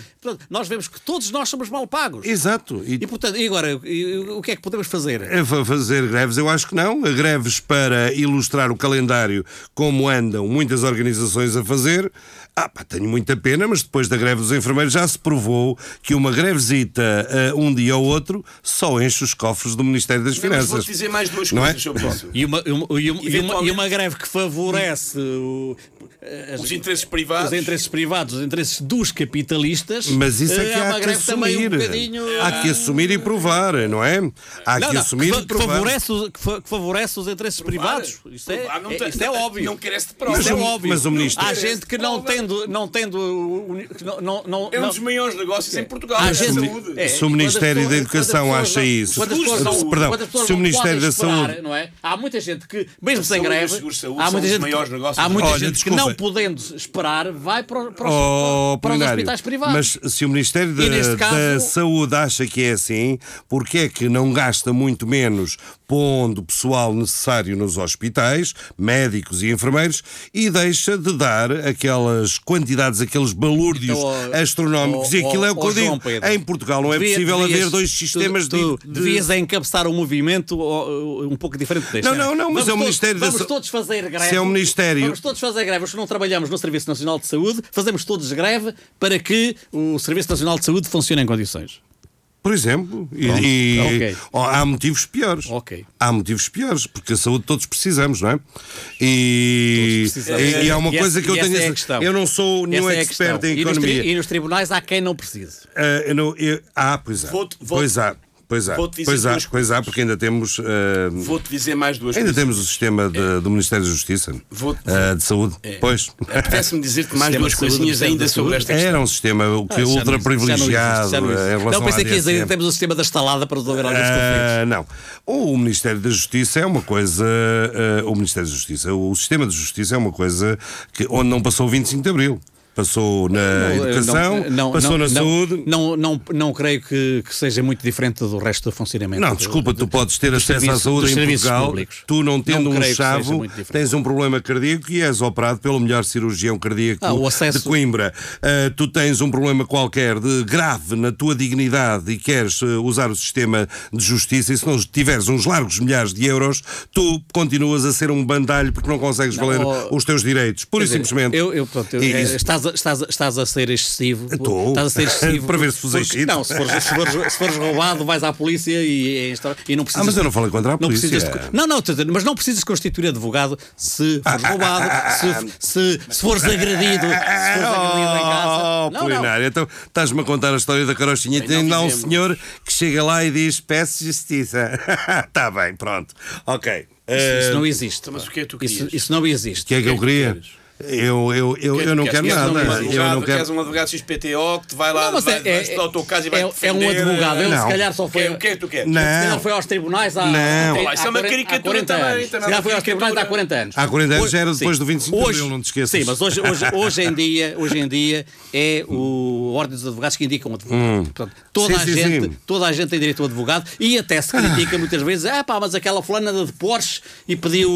nós vemos que todos nós somos mal pagos. Exato. E E, portanto, e agora, e- o que é que podemos fazer? É fa- fazer greves, eu acho que não. Greves para ilustrar o calendário, como andam muitas organizações a fazer. Ah, pá, tenho muita pena, mas depois da greve dos enfermeiros já se provou que uma grevesita ah, um dia ou outro só enche os cofres do Ministério das Não, mas Finanças. Vou-te dizer mais duas Não é? coisas sobre isso. E uma, e uma, e uma- e uma- Eventualmente- e uma greve que favorece o- as- Os interesses privados. os interesses privados, os interesses dos capitalistas. Mas isso é eh, que uma há que greve também um assumir. bocadinho. Há que assumir e provar, não é? Há Não, que não, assumir que, fa- e que provar. favorece, os- que, fa- que favorece os interesses privados. Isto é, Provar não é- tem- isto é óbvio. Não carece de provas. É Mas o- óbvio. mas o ministro- Há gente que não tendo. Não tendo não, não, não, É um dos maiores negócios em Portugal. Há é a gente- saúde. é, Se o Ministério da Educação acha isso, perdão, se o Ministério da Saúde esperar, não é? Há muita gente que, mesmo sem greve, há muita gente, há muita Olha, gente que não podendo esperar vai para, para, os- Oh, para os hospitais privados. Mas se o Ministério da, neste caso- da Saúde acha que é assim, porque é que não gasta muito menos pondo o pessoal necessário nos hospitais, médicos e enfermeiros, e deixa de dar aquelas quantidades, aqueles balúrdios Então, astronómicos? e aquilo é o que eu digo. Em Portugal não é devia- possível devias- haver dois tu- sistemas tu, de, de- Devias é encabeçar um movimento um pouco diferente deste. Não, não, não, mas Vamos é o todos- Ministério da Vamos todos fazer greve. Se é o Ministério- Vamos todos fazer greve. Os que não trabalhamos no Serviço Nacional de Saúde, fazemos todos greve para que o Serviço Nacional de Saúde funcione em condições. Por exemplo, e, e- há motivos piores. Ok. Há motivos piores, porque a saúde todos precisamos, não é? E, Todos precisamos. e, e há uma E coisa essa- que eu essa tenho. é a questão. eu não sou nenhum Essa é expert em E nos, tri- economia. e nos tribunais há quem não precise. Ah, eu não- eu- ah, pois há. Pois há. Pois há. Pois há, pois há, porque ainda temos. ah, Vou-te dizer mais duas ainda coisas. temos o sistema de- do Ministério da Justiça ah, de Saúde. Pois. Apetece-me dizer-te mais duas coisinhas ainda da sobre esta questão. Era um sistema que Ah, ultra não não existe, privilegiado não relação Não, pensei que que temos o sistema da estalada para resolver alguns conflitos. Ah, não. O Ministério da Justiça é uma coisa. o Ministério da Justiça, o sistema de justiça é uma coisa que, onde não passou o 25 de Abril. Passou na educação, não, não, passou não, na saúde. Não, não, não creio que, que seja muito diferente do resto do funcionamento. Não, desculpa, tu podes ter acesso à saúde em Portugal, públicos. tu não tendo um chavo, tens um problema cardíaco e és operado pelo melhor cirurgião cardíaco Ah, acesso- de Coimbra. Ah, tu tens um problema qualquer de grave na tua dignidade e queres ah, usar o sistema de justiça e se não tiveres uns largos milhares de euros, tu continuas a ser um bandalho porque não consegues valer oh, os teus direitos. Pura e simplesmente. Eu, eu, pronto, eu- E é, isso- estás, a, estás, a, estás a ser excessivo. Estou. Estás a ser <laughs> excessivo. Para ver se vos porque-. Não, se fores, se, fores, se fores roubado, vais à polícia e, e, e não precisas. Ah, mas eu não falei contra a não polícia. precisas de- não, não, mas não precisas constituir advogado se fores roubado, se, se, se fores agredido, se fores agredido em casa. Oh, Não, não. Então estás-me a contar a história da carochinha e Bem, tem não lá um senhor que chega lá e diz peço justiça. Está <laughs> bem, pronto. Ok. Isso, Eh, isso não existe. Então, mas o que é que tu isso, querias? isso não existe. O que é que eu queria? Eu, eu, eu, eu não quero Queres- nada. queres Eu não Queres quero. um advogado XPTO que te vai lá, Não, mas vai, é- vai é- estudar o teu caso e vai é- é um advogado, ele Não. se calhar só foi. O que é que tu queres? Se calhar Não. foi aos tribunais há, Não. isso é uma 40 caricatura há 40 também, Se calhar é foi aos tribunais há caricatura. 40 anos. Há 40 anos já era depois do 25 de Hoje- Abril, não te esqueças. Sim, mas hoje, hoje, hoje, em dia, hoje em dia é o Ordem dos Advogados que indica um advogado. Portanto, toda, Hum. Sim, a sim, gente, sim. toda a gente tem direito a um advogado e até se critica muitas vezes, ah pá, mas aquela fulana anda de Porsche e pediu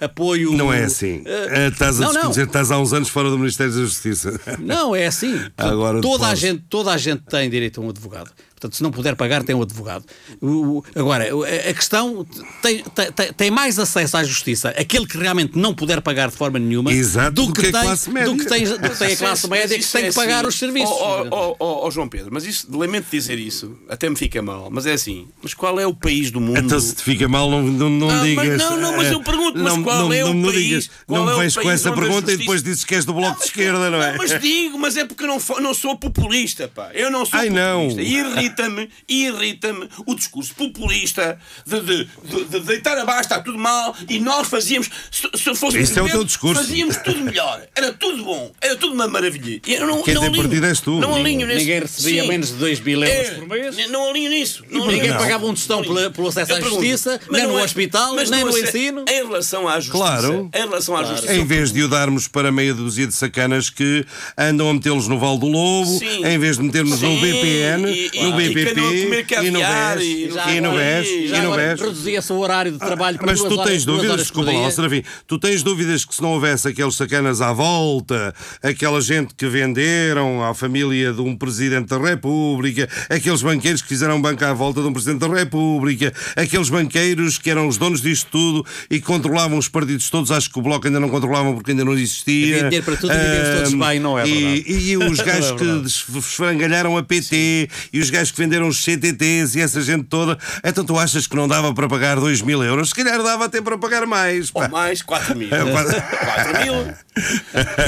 eh, apoio. Não é assim. Eh, Estás a não, não. estás há uns anos fora do Ministério da Justiça. Não, é assim. <laughs> Portanto, Agora toda, a gente, toda a gente tem direito a um advogado. Portanto, se não puder pagar, tem um advogado. O- agora, a a questão tem, tem, tem mais acesso à justiça aquele que realmente não puder pagar de forma nenhuma Exato, do que, que a tem, classe média. do que tem, do que tem a classe Mas média que tem é que pagar assim. os serviços. Ó ó, ó, ó, João Pedro, mas isso, lamento dizer isso, até me fica mal, mas é assim. Mas qual é o país do mundo? Então se te fica mal, não, não, não Ah, mas digas. não, não, mas eu pergunto, mas não, qual não, é o não, não país- digas, qual não é me o vens com essa a pergunta e depois dizes que és do Bloco de Esquerda, não é? Mas digo, mas é porque eu não, não sou populista, pá. Eu não sou Ai, não. populista. E irrita-me, irrita-me o discurso populista de, de, de- de deitar abaixo, está tudo mal, e nós fazíamos, se, se fôssemos Isso é o teu discurso. fazíamos tudo melhor. Era tudo bom, era tudo uma maravilha. E eu não, Quem não tem alinho, partido és tu. Não alinho Ninguém- nisso. ninguém recebia Sim. menos de 2 mil euros É, por mês. Não alinho nisso. Não Ninguém alinho. pagava um tostão pela- pelo acesso Eu à pergunto, justiça, mas nem não no é- hospital, mas nem não no é- ensino. Em relação à justiça. Claro. Em relação à justiça. Em vez de o darmos para meia dúzia de sacanas que andam a metê-los no Val do Lobo, Sim. em vez de metermos no Sim, BPN, e- e- no e que e no BES, e e no BES, e no BES. reduzia-se o horário de trabalho para Mas tu tens dúvidas, desculpa lá, Serafim, tu tens dúvidas que se não houvesse aqueles sacanas à volta, aquela gente que venderam à família de um Presidente da República, aqueles banqueiros que fizeram banco à volta de um Presidente da República, aqueles banqueiros que eram os donos disto tudo e que controlavam os partidos todos, acho que o Bloco ainda não controlavam porque ainda não existia. Havia dinheiro para tudo e vivemos todos bem, não é e, verdade? e os <laughs> Não é gajos que verdade. esfrangalharam a PT e os gajos que venderam os CTTs e essa gente toda, então tu achas que não dava para pagar 2 mil euros? Se calhar dava até para pagar mais. pá. Ou mais 4 mil. É, quase- 4 mil.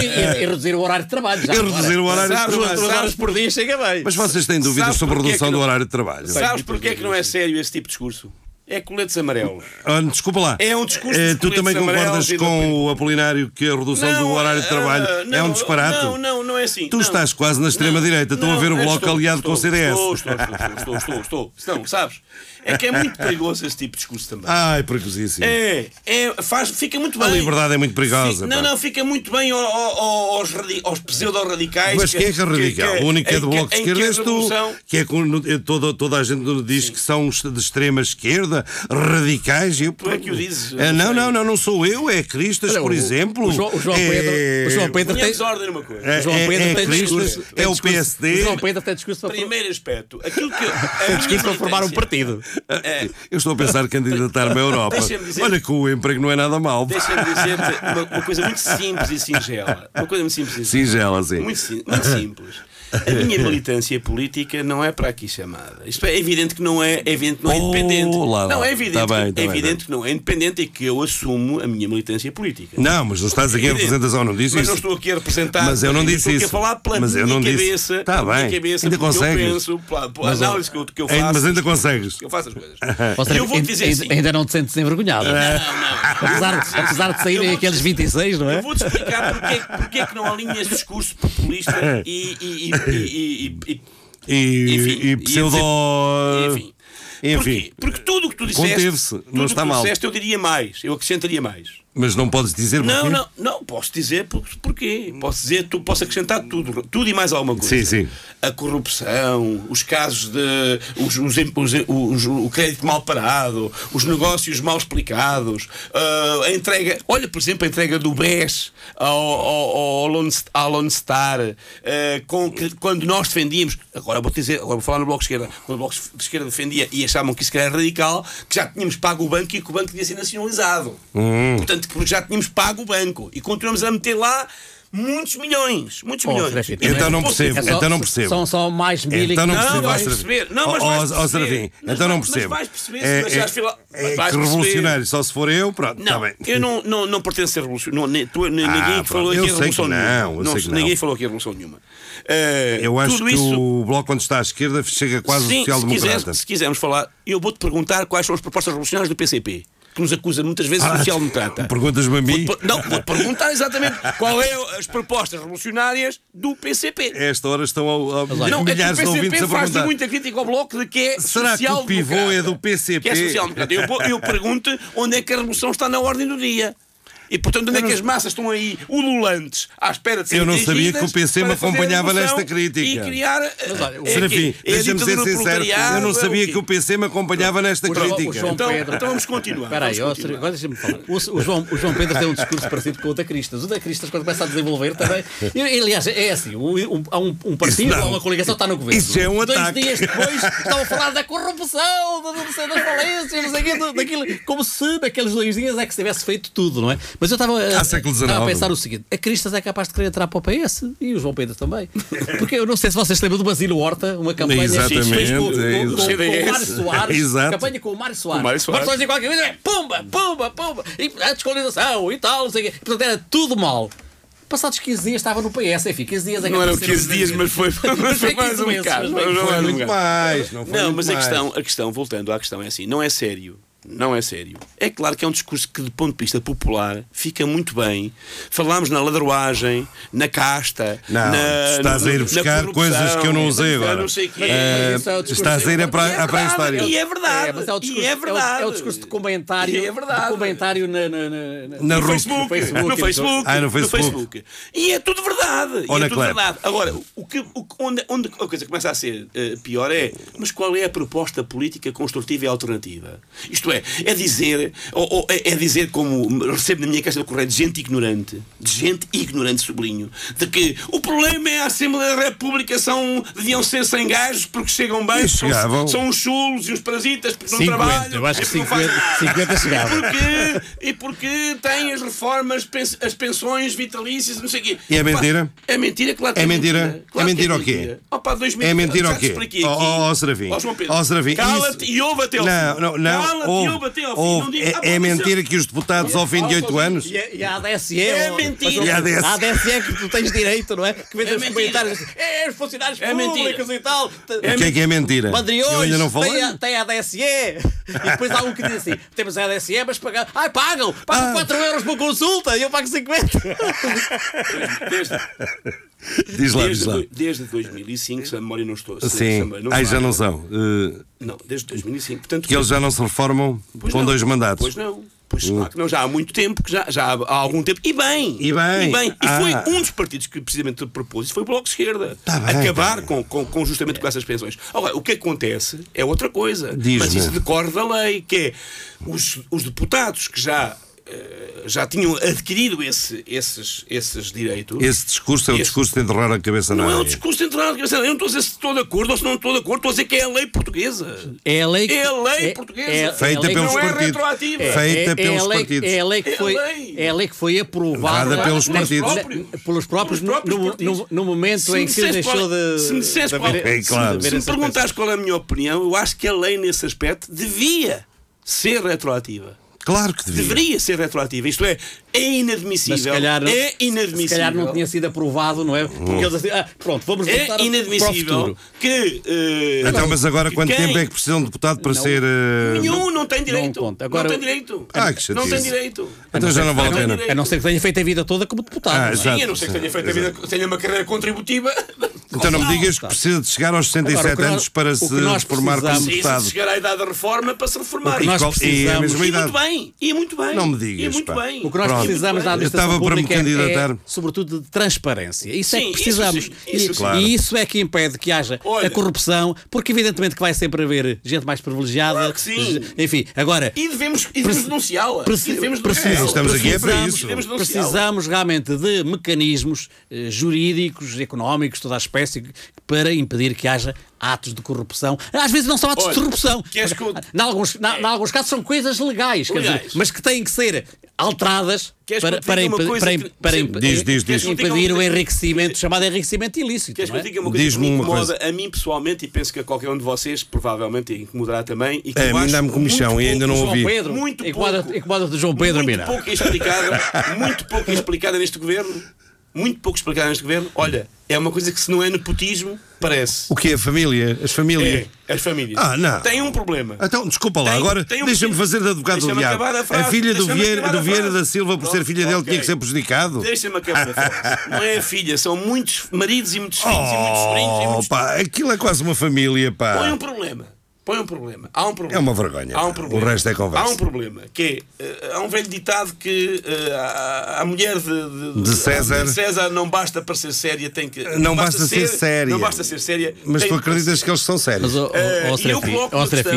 E, e- e reduzir o horário de trabalho. Já E agora. reduzir o horário de Sabes, trabalho. Duas horas por dia chega bem. Mas vocês têm dúvidas Sabes sobre a redução do não- horário de trabalho? Sabes porque é que não é sério esse tipo de discurso? É coletes amarelos. Ah, Desculpa lá. É um discurso Eh, de Tu também concordas com do- o Apolinário que a redução do horário de trabalho ah, é não, um disparate? Não, não, não é assim. Tu não. estás quase na extrema-direita. Estou a ver o Não, Bloco estou, aliado estou, com o CDS. Estou, estou, estou, estou, estou, estou, estou. Não, sabes? É que é muito perigoso esse tipo de discurso também. Ai, perigosíssimo. É, é, faz, fica muito A bem. liberdade é muito perigosa, Fica- não, não, fica muito bem ao- ao- ao- aos, aos pseudo-radicais. Mas quem é que é radical? o único que é do Bloco de Esquerda que a és tu. Que é eh, toda, toda a gente diz que são de extrema esquerda, radicais. Eu, Tu é que o dizes, eu Eh, não não, não, não, não sou eu, é Cristas, Olha, por o- exemplo. O João, o João É- Pedro, o João Pedro tem. desordem numa coisa. É, o João é- Pedro é tem Cristas, discurso- é o PSD. O João Pedro tem discurso para, Primeiro aspecto, aquilo que. a <laughs> minha discurso para formar um partido. É, Eu estou a pensar em candidatar-me à Europa. Dizer- Olha que o emprego não é nada mau. Deixa-me dizer-te uma, uma coisa muito simples e singela. Uma coisa muito simples e Singela, sim. Muito, muito simples. A minha militância política não é para aqui chamada. Isto é evidente que não é, é evidente que não é Oh, independente. lá, lá. Não, é evidente, Tá bem, que, tá é bem, evidente tá que não é independente e que eu assumo a minha militância política. Não, mas não estás aqui em Evidente. representação, não disse Mas isso. não estou aqui a representar. Mas eu não disse estou aqui isso. a falar pela Mas eu minha não disse. cabeça. Tá pela minha bem. cabeça, Ainda consegues. eu penso, pela, pela Mas, análise que eu, que eu Ainda- faço. mas ainda consegues. eu faço as coisas. <laughs> Seja, eu vou-te dizer ainda, assim. ainda não te sentes envergonhado. Não, não. Apesar, de- apesar de saírem vou- aqueles 26, não é? Eu vou-te explicar porque, é que- porque é que não alinha esse discurso populista <laughs> e. e, e, e, Enfim, e pseudo. enfim. Enfim. Porque, porque tudo o que tu disseste. Não tudo o está que tu mal. disseste, eu diria mais. Eu acrescentaria mais. Mas não podes dizer Não, porquê? não, não, posso dizer por, porquê. Posso dizer, tu, posso acrescentar tudo, tudo e mais alguma coisa. Sim, sim. A corrupção, os casos de. Os, os, os- o crédito mal parado, os negócios mal explicados, ah, a entrega. Olha, por exemplo, a entrega do BES ao, ao, ao Lone, Star, ah, com que, quando nós defendíamos. Agora vou dizer, agora vou falar no Bloco de Esquerda. Quando o Bloco de Esquerda defendia e achavam que isso era radical, que já tínhamos pago o banco e que o banco devia ser nacionalizado. Hum. Portanto, porque já tínhamos pago o banco e continuamos a meter lá muitos milhões. Muitos Oh, milhões. Serafim, Então não percebo. É só- Então não percebo. São só mais mil e Então não Não, percebo. vais ó, Serafim. perceber. Não, mas vais ó, ó, perceber. Serafim, Mas então não vais- mas percebo. vais perceber se É, deixares é, filar- é vais que perceber. revolucionário, só se for eu, pronto, está Não, bem. eu não, não, não pertenço a. Não, nem- Ah, ninguém pronto, falou aqui a revolução que não, nenhuma. não. Ninguém falou aqui a revolução nenhuma. Eh, Eu acho tudo que isso, o Bloco, quando está à esquerda, chega quase se, social-democrata. se quisermos falar, eu vou-te perguntar quais são as propostas revolucionárias do PCP. Que nos acusa muitas vezes de social-democrata. <laughs> Perguntas-me a mim. Per- Não, vou-te perguntar exatamente qual é as propostas revolucionárias do PCP. Esta hora estão ao- ao- Não, é que o milhares PCP faz muita crítica ao Bloco de que é Será que o pivô é do PCP? Que é social-democrata. Eu, eu pergunto onde é que a revolução está na ordem do dia. E portanto, onde é que as massas estão aí ululantes à espera de serem Eu não sabia que o PC me acompanhava nesta crítica. E criar. Mas olha, o- é, Serafim, é, é deixa-me ser sincero, eu não sabia que o PC me acompanhava nesta crítica. Então, Pedro. então vamos continuar. Espera aí, agora deixa-me falar. O, o João, o João Pedro tem um discurso parecido com o da Cristas. O da Cristas, quando começa a desenvolver, também. E, aliás, é assim: há um, um partido, há uma coligação está no governo. Isso já é um Dois ataque. dias depois estavam a falar da corrupção, da redução das falências, não sei o quê, do- daquilo, como se naqueles dois dias é que se tivesse feito tudo, não é? Mas eu estava, a- a pensar o seguinte: a Cristas é capaz de querer entrar para o PS e o João Pedro também. <laughs> Porque eu não sei se vocês se lembram do Basílio Horta, uma campanha Exatamente, que fez com, é com, com, com o. Mário Soares, <laughs> Exato. campanha com o Mário Soares. O Mário Soares. Mas só dizer qualquer coisa, é pumba, pumba, pumba, e a descolonização e tal, não sei o quê. Portanto, era tudo mal. Passados 15 dias estava no PS, enfim, 15 dias é que Não eram apareceram 15 dias, mas foi, <laughs> mas foi mais 15 um bocado. Não foi mais Muito bocado. mais, não foi Não, muito mas a questão, a questão, voltando à questão, é assim: não é sério. Não é sério. É claro que é um discurso que, do ponto de vista popular, fica muito bem. Falámos na ladroagem, na casta, Não, na. estás a ir buscar coisas que eu não usei agora. Não sei o quê. Eh, é o discurso- estás a ir a pra- E é à pré-história. verdade, E é verdade. É, mas é o discurso, e é é o- verdade. é o discurso de comentário, E é verdade. de comentário na, na, na, Na no. Facebook, No Facebook, no e Facebook, Ah, no no Facebook. Facebook. E é tudo verdade. Ou e na é tudo Clap. verdade. Agora, o que, o onde, onde a coisa começa a ser eh, pior é, mas qual é a proposta política construtiva e alternativa? Isto é, é dizer, ou, ou é, é dizer como recebo na minha caixa de correio de gente ignorante, de gente ignorante, sublinho, de que o problema é a Assembleia da República são, deviam ser sem gajos porque chegam bem, são, chegavam. são os chulos e os parasitas porque não 50, trabalham. eu acho que e porque não fazem 50, nada. 50 chegava. E porque, e porque tem as reformas, as pensões vitalícias, não sei o quê. E é mentira? É mentira, claro que É é, mentira? Claro É que mentira o quê? Opa, 2000, É mentira o quê? Ó, Serafim. Ó, Serafim, Cala-te e ouve até ao Não, não, não. Cala-te Houve- ouve até ao fim. houve- Não diga- é, Ah, é mentira que os deputados ao fim de 8 anos. E, a- e a ADSE É ou- mentira. E a ADSE? A ADSE é que tu tens direito, não é? Que vês É os comentários assim, é, os funcionários É públicos mentira. e tal. O que é que é mentira? Madriões, Eu ainda não falei. tem, a, tem a ADSE. E depois há um que diz assim: temos a ADSE, mas pagar. Ai, pagam! Pagam Ah. 4 euros por consulta e eu pago 50. <laughs> <laughs> Diz lá, diz desde, lá. do- desde 2005, se a memória não estou. Sim, se a- ai já não são. Eh, Não, desde 2005. Portanto, que eles já não se reformam Pois com não. dois mandatos. Pois não. Pois claro que não, já há muito tempo, que já, já há, algum tempo. E bem! E bem. E, Ah. foi um dos partidos que precisamente propôs isso foi o Bloco de Esquerda. Tá bem, Acabar tá bem. com, com, com justamente com essas pensões. Agora, o que acontece é outra coisa. Mas isso decorre da lei, que é os, os deputados que já. Eh, Já tinham adquirido esse- esses, esses direitos. Esse discurso é o Esse- discurso de enterrar a cabeça na Não é um areia. discurso central. Eu não estou a dizer se estou de acordo ou se não estou de acordo, estou a dizer que é a lei portuguesa. É a lei que- É a lei é- portuguesa. é- Feita é a lei- pelos não é partidos. retroativa. É, Feita é- é pelos a lei, partidos. É a lei que É a foi, é a lei que foi aprovada pelos partidos. na- pelos próprios, Pelos próprios no, partidos. no- no momento Se me em que deixou de. se me dissesse de qual- haver- É claro. de haver Se me perguntares qual é a minha opinião, eu acho que a lei nesse aspecto devia ser retroativa. Claro que devia. Deveria ser retroativa. Isto é, é inadmissível. Mas se calhar, não- é inadmissível. se calhar não tinha sido aprovado, não é? Porque eles assim, ah, pronto, vamos voltar É para o inadmissível futuro. que. eh, Então, mas agora quanto quem- tempo é que precisa um deputado para ser. eh, Nenhum não tem direito. não. Agora- não tem direito. Ah, que não tem chatice. direito. Então já não vale a Não tem pena. direito. A não ser que tenha feito a vida toda como deputado. Ah, não é? exato. Sim, a não ser que tenha feito a vida, tenha uma carreira contributiva. Então não me digas que precisa de chegar aos 67 Agora, nós- anos para se que nós formar como precisamos- Precisa deputado. de chegar à idade da reforma para se reformar. Que nós E qual- e é a precisamos- mesma E idade. muito bem, e muito bem. Não me E digas, muito pá. bem. O que nós Pronto. Precisamos da Eu administração estava para me pública é, sobretudo, de transparência. Isso é Sim, que isso precisamos. sim, isso e, Claro. e isso é que impede que haja Olha. a corrupção, porque evidentemente que vai sempre haver gente mais privilegiada. Claro que sim. Enfim, agora. E devemos, e devemos denunciá-la. E Preci- devemos preci- denunciá-la. Estamos aqui é para precisamos- isso. Denunciá-la. Precisamos realmente de mecanismos eh, jurídicos, económicos, toda a espécie, para impedir que haja atos de corrupção. Às vezes não são atos Olha, de corrupção. queres que eu- <laughs> Em alguns, na- em alguns casos são coisas legais, quer dizer, Legais. mas que têm que ser alteradas Queres que para, impedir- coisa para, que- imp- para Sim, imp- diz, diz, diz. impedir o enriquecimento, chamado enriquecimento ilícito. Queres que não eu é? diga uma coisa que me incomoda a mim pessoalmente e penso que a qualquer um de vocês provavelmente incomodará também. E que É, eu a mim acho dá-me comichão muito e ainda pouco- não João ouvi. Pedro, Muito incomoda- pouco. incomoda-te João Pedro muito Mina. pouco explicada, <laughs> muito pouco explicada neste governo. Muito pouco explicado neste governo. Olha, é uma coisa que se não é nepotismo, parece. O que é a família? As famílias? É, as famílias. Ah, não. Tem um problema. Então, desculpa lá, Tem- agora um deixa-me fazer de advogado do diabo. a A, filha do Vieira, do Vieira da Silva, por ser filha dele, ok. tinha que ser prejudicado? Deixa-me acabar a frase. Não é a filha, são muitos maridos e muitos filhos e muitos sobrinhos e Oh, muitos. pá, aquilo é quase uma família, Põe pá. um problema. Põe um problema. Há um problema. É uma vergonha, Há um problema. O resto é conversa. Há um problema que é. eh, há um velho ditado que eh, a, a mulher de, De César. de César não basta para ser séria, tem que. Não basta ser séria. Não basta ser séria. Mas tu que acreditas ser- que eles são sérios? Mas, ó, ó, ó, e eu coloco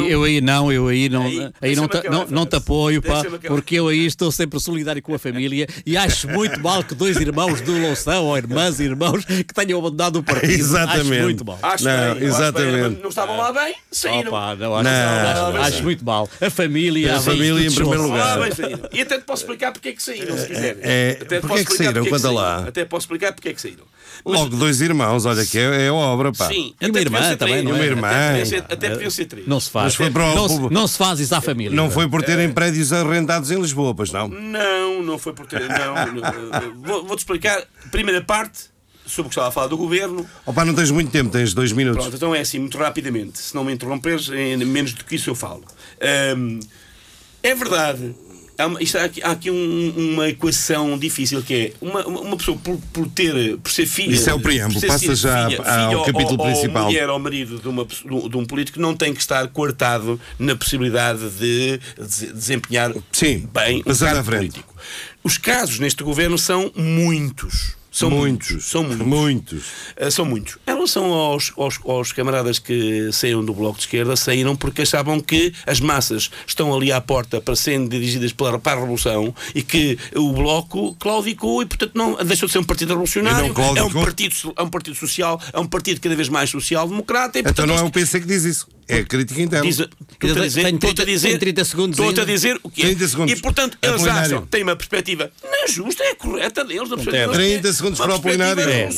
eu aí não, eu aí não, Aí, aí, não, não, não te apoio, pá, porque eu aí estou sempre solidário com a família e acho muito mal que dois irmãos de Loução, ou irmãs e irmãos, que tenham abandonado o partido. <laughs> Exatamente. Acho muito mal. Acho Não, bem, eu acho bem, exatamente. não estavam lá bem, saíram. Opa, não, acho, Não, acho- não, acho muito mal. A família, A família em primeiro Ah, lugar. bem saíram. E até te posso explicar porque é que saíram, se quiserem. É, Até te porque posso é que saíram? Conta lá. Até posso explicar porque é que saíram. Mas- Logo dois irmãos, olha que é, é obra, pá. Sim, E uma até irmã também, não é? Até Uma irmã. podiam ser- Até podiam ser três. Não se faz. Mas foi para o não, se, público. não se faz isso à família. Não foi por terem prédios arrendados em Lisboa, pois não? Não, não foi por ter. Não, não. Vou- Vou-te explicar. Primeira parte, sobre o que estava a falar do governo. Opa, não tens muito tempo, tens dois minutos. Pronto, então é assim, muito rapidamente. Se não me interromperes, em menos do que isso eu falo. Ahm, é verdade. Há, uma- isto há aqui, há aqui um- uma equação difícil que é uma, uma pessoa por, por ter por ser filha Isso é o preâmbulo, passa já filha- ao filha capítulo ou, principal. Ou mulher ou marido de, uma, de um político não tem que estar coartado na possibilidade de de- desempenhar Sim, bem um cargo político. Os casos neste governo são muitos. São muitos. muitos. São <laughs> muitos. Muitos. Uh, são muitos. Em relação aos, aos, aos camaradas que saíram do Bloco de Esquerda, saíram porque achavam que as massas estão ali à porta para serem dirigidas pela, para a Revolução e que o Bloco claudicou e, portanto, não, deixou de ser um partido revolucionário. É um, partido, é um partido social, é um partido cada vez mais social-democrata. Então não é o PC que diz isso. É a crítica interna. Diz, estou-te a dizer, 30 estou-te a dizer, tenho 30 segundos estou-te a dizer o que é. 30. E portanto, eles Apolinário. acham, têm uma perspectiva não é justa, é correta deles, uma perspectiva, 30 segundos para o Apolinário. É.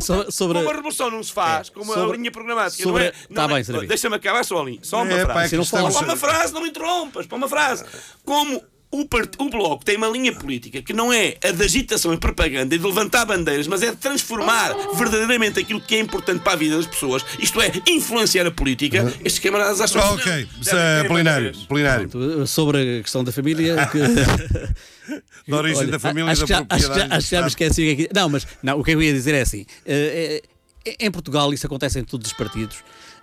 So- sobre- Como a revolução não se faz, como a Sobre- linha programática, sobre- não é? Tá não bem, é- Serviço. Deixa-me acabar só ali, só uma É, pá, é frase. que estamos- Só uma frase, não me interrompas, para uma frase. Como o, part- o Bloco tem uma linha política que não é a de agitação e propaganda e de levantar bandeiras, mas é de transformar verdadeiramente aquilo que é importante para a vida das pessoas, isto é, influenciar a política, estes camaradas acham que não. Ok, Polinário. bandeiras. Polinário. Sobre a questão da família. <laughs> Que... Da origem Olha, da família acho e que da que já, propriedade. acho que já me esqueci o que é que. Não, mas não, o que eu ia dizer é assim: eh, eh, em Portugal, isso acontece em todos os partidos.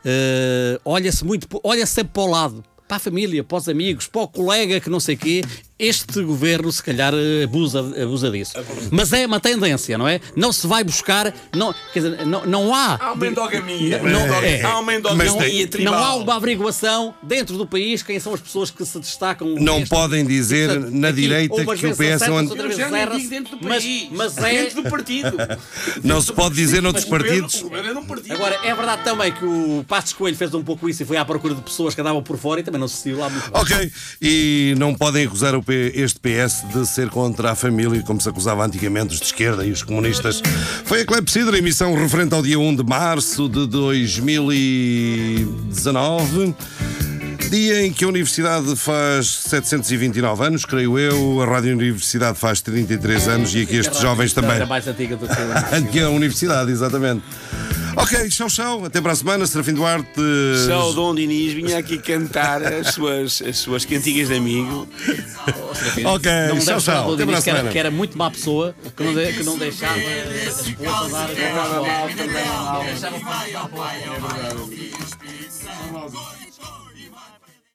eh, olha-se muito, olha-se sempre para o lado, para a família, para os amigos, para o colega que não sei quê. Este governo, se calhar, abusa, abusa disso. Mas é uma tendência, não é? Não se vai buscar. Não, quer dizer, não, não há. Há uma endogamia. Não- É. é. Há uma endogamia tem- tribal. Não há uma averiguação dentro do país quem são as pessoas que se destacam. Não neste- podem dizer Portanto, na aqui, direita que o vezes PS é um acerta-se, anti- outras Eu vezes já nem erra-se, digo dentro do mas- país, mas é- dentro do partido. <laughs> Não se pode dizer noutros partidos. O governo é. Agora, é verdade também que o Passos Coelho fez um pouco isso e foi à procura de pessoas que andavam por fora e também não se saiu lá muito bem. Ok, e não podem acusar o P- este PS de ser contra a família, como se acusava antigamente os de esquerda e os comunistas. Foi a Clepsidra, emissão referente ao dia 1 de março de 2019. Dia em que a Universidade faz 729 anos, creio eu, a Rádio Universidade faz 33 anos e aqui estes jovens também. Era mais antiga do que <laughs> Que a Universidade, exatamente. Ok, tchau, tchau. Até para a semana, Serafim Duarte. Só o Dom Diniz vinha aqui cantar as suas, as suas cantigas de amigo. Ok, Não tchau, tchau. Até para a Diniz, que era, semana. que era muito má pessoa, que não, de- que não deixava as esposas dar. Deixava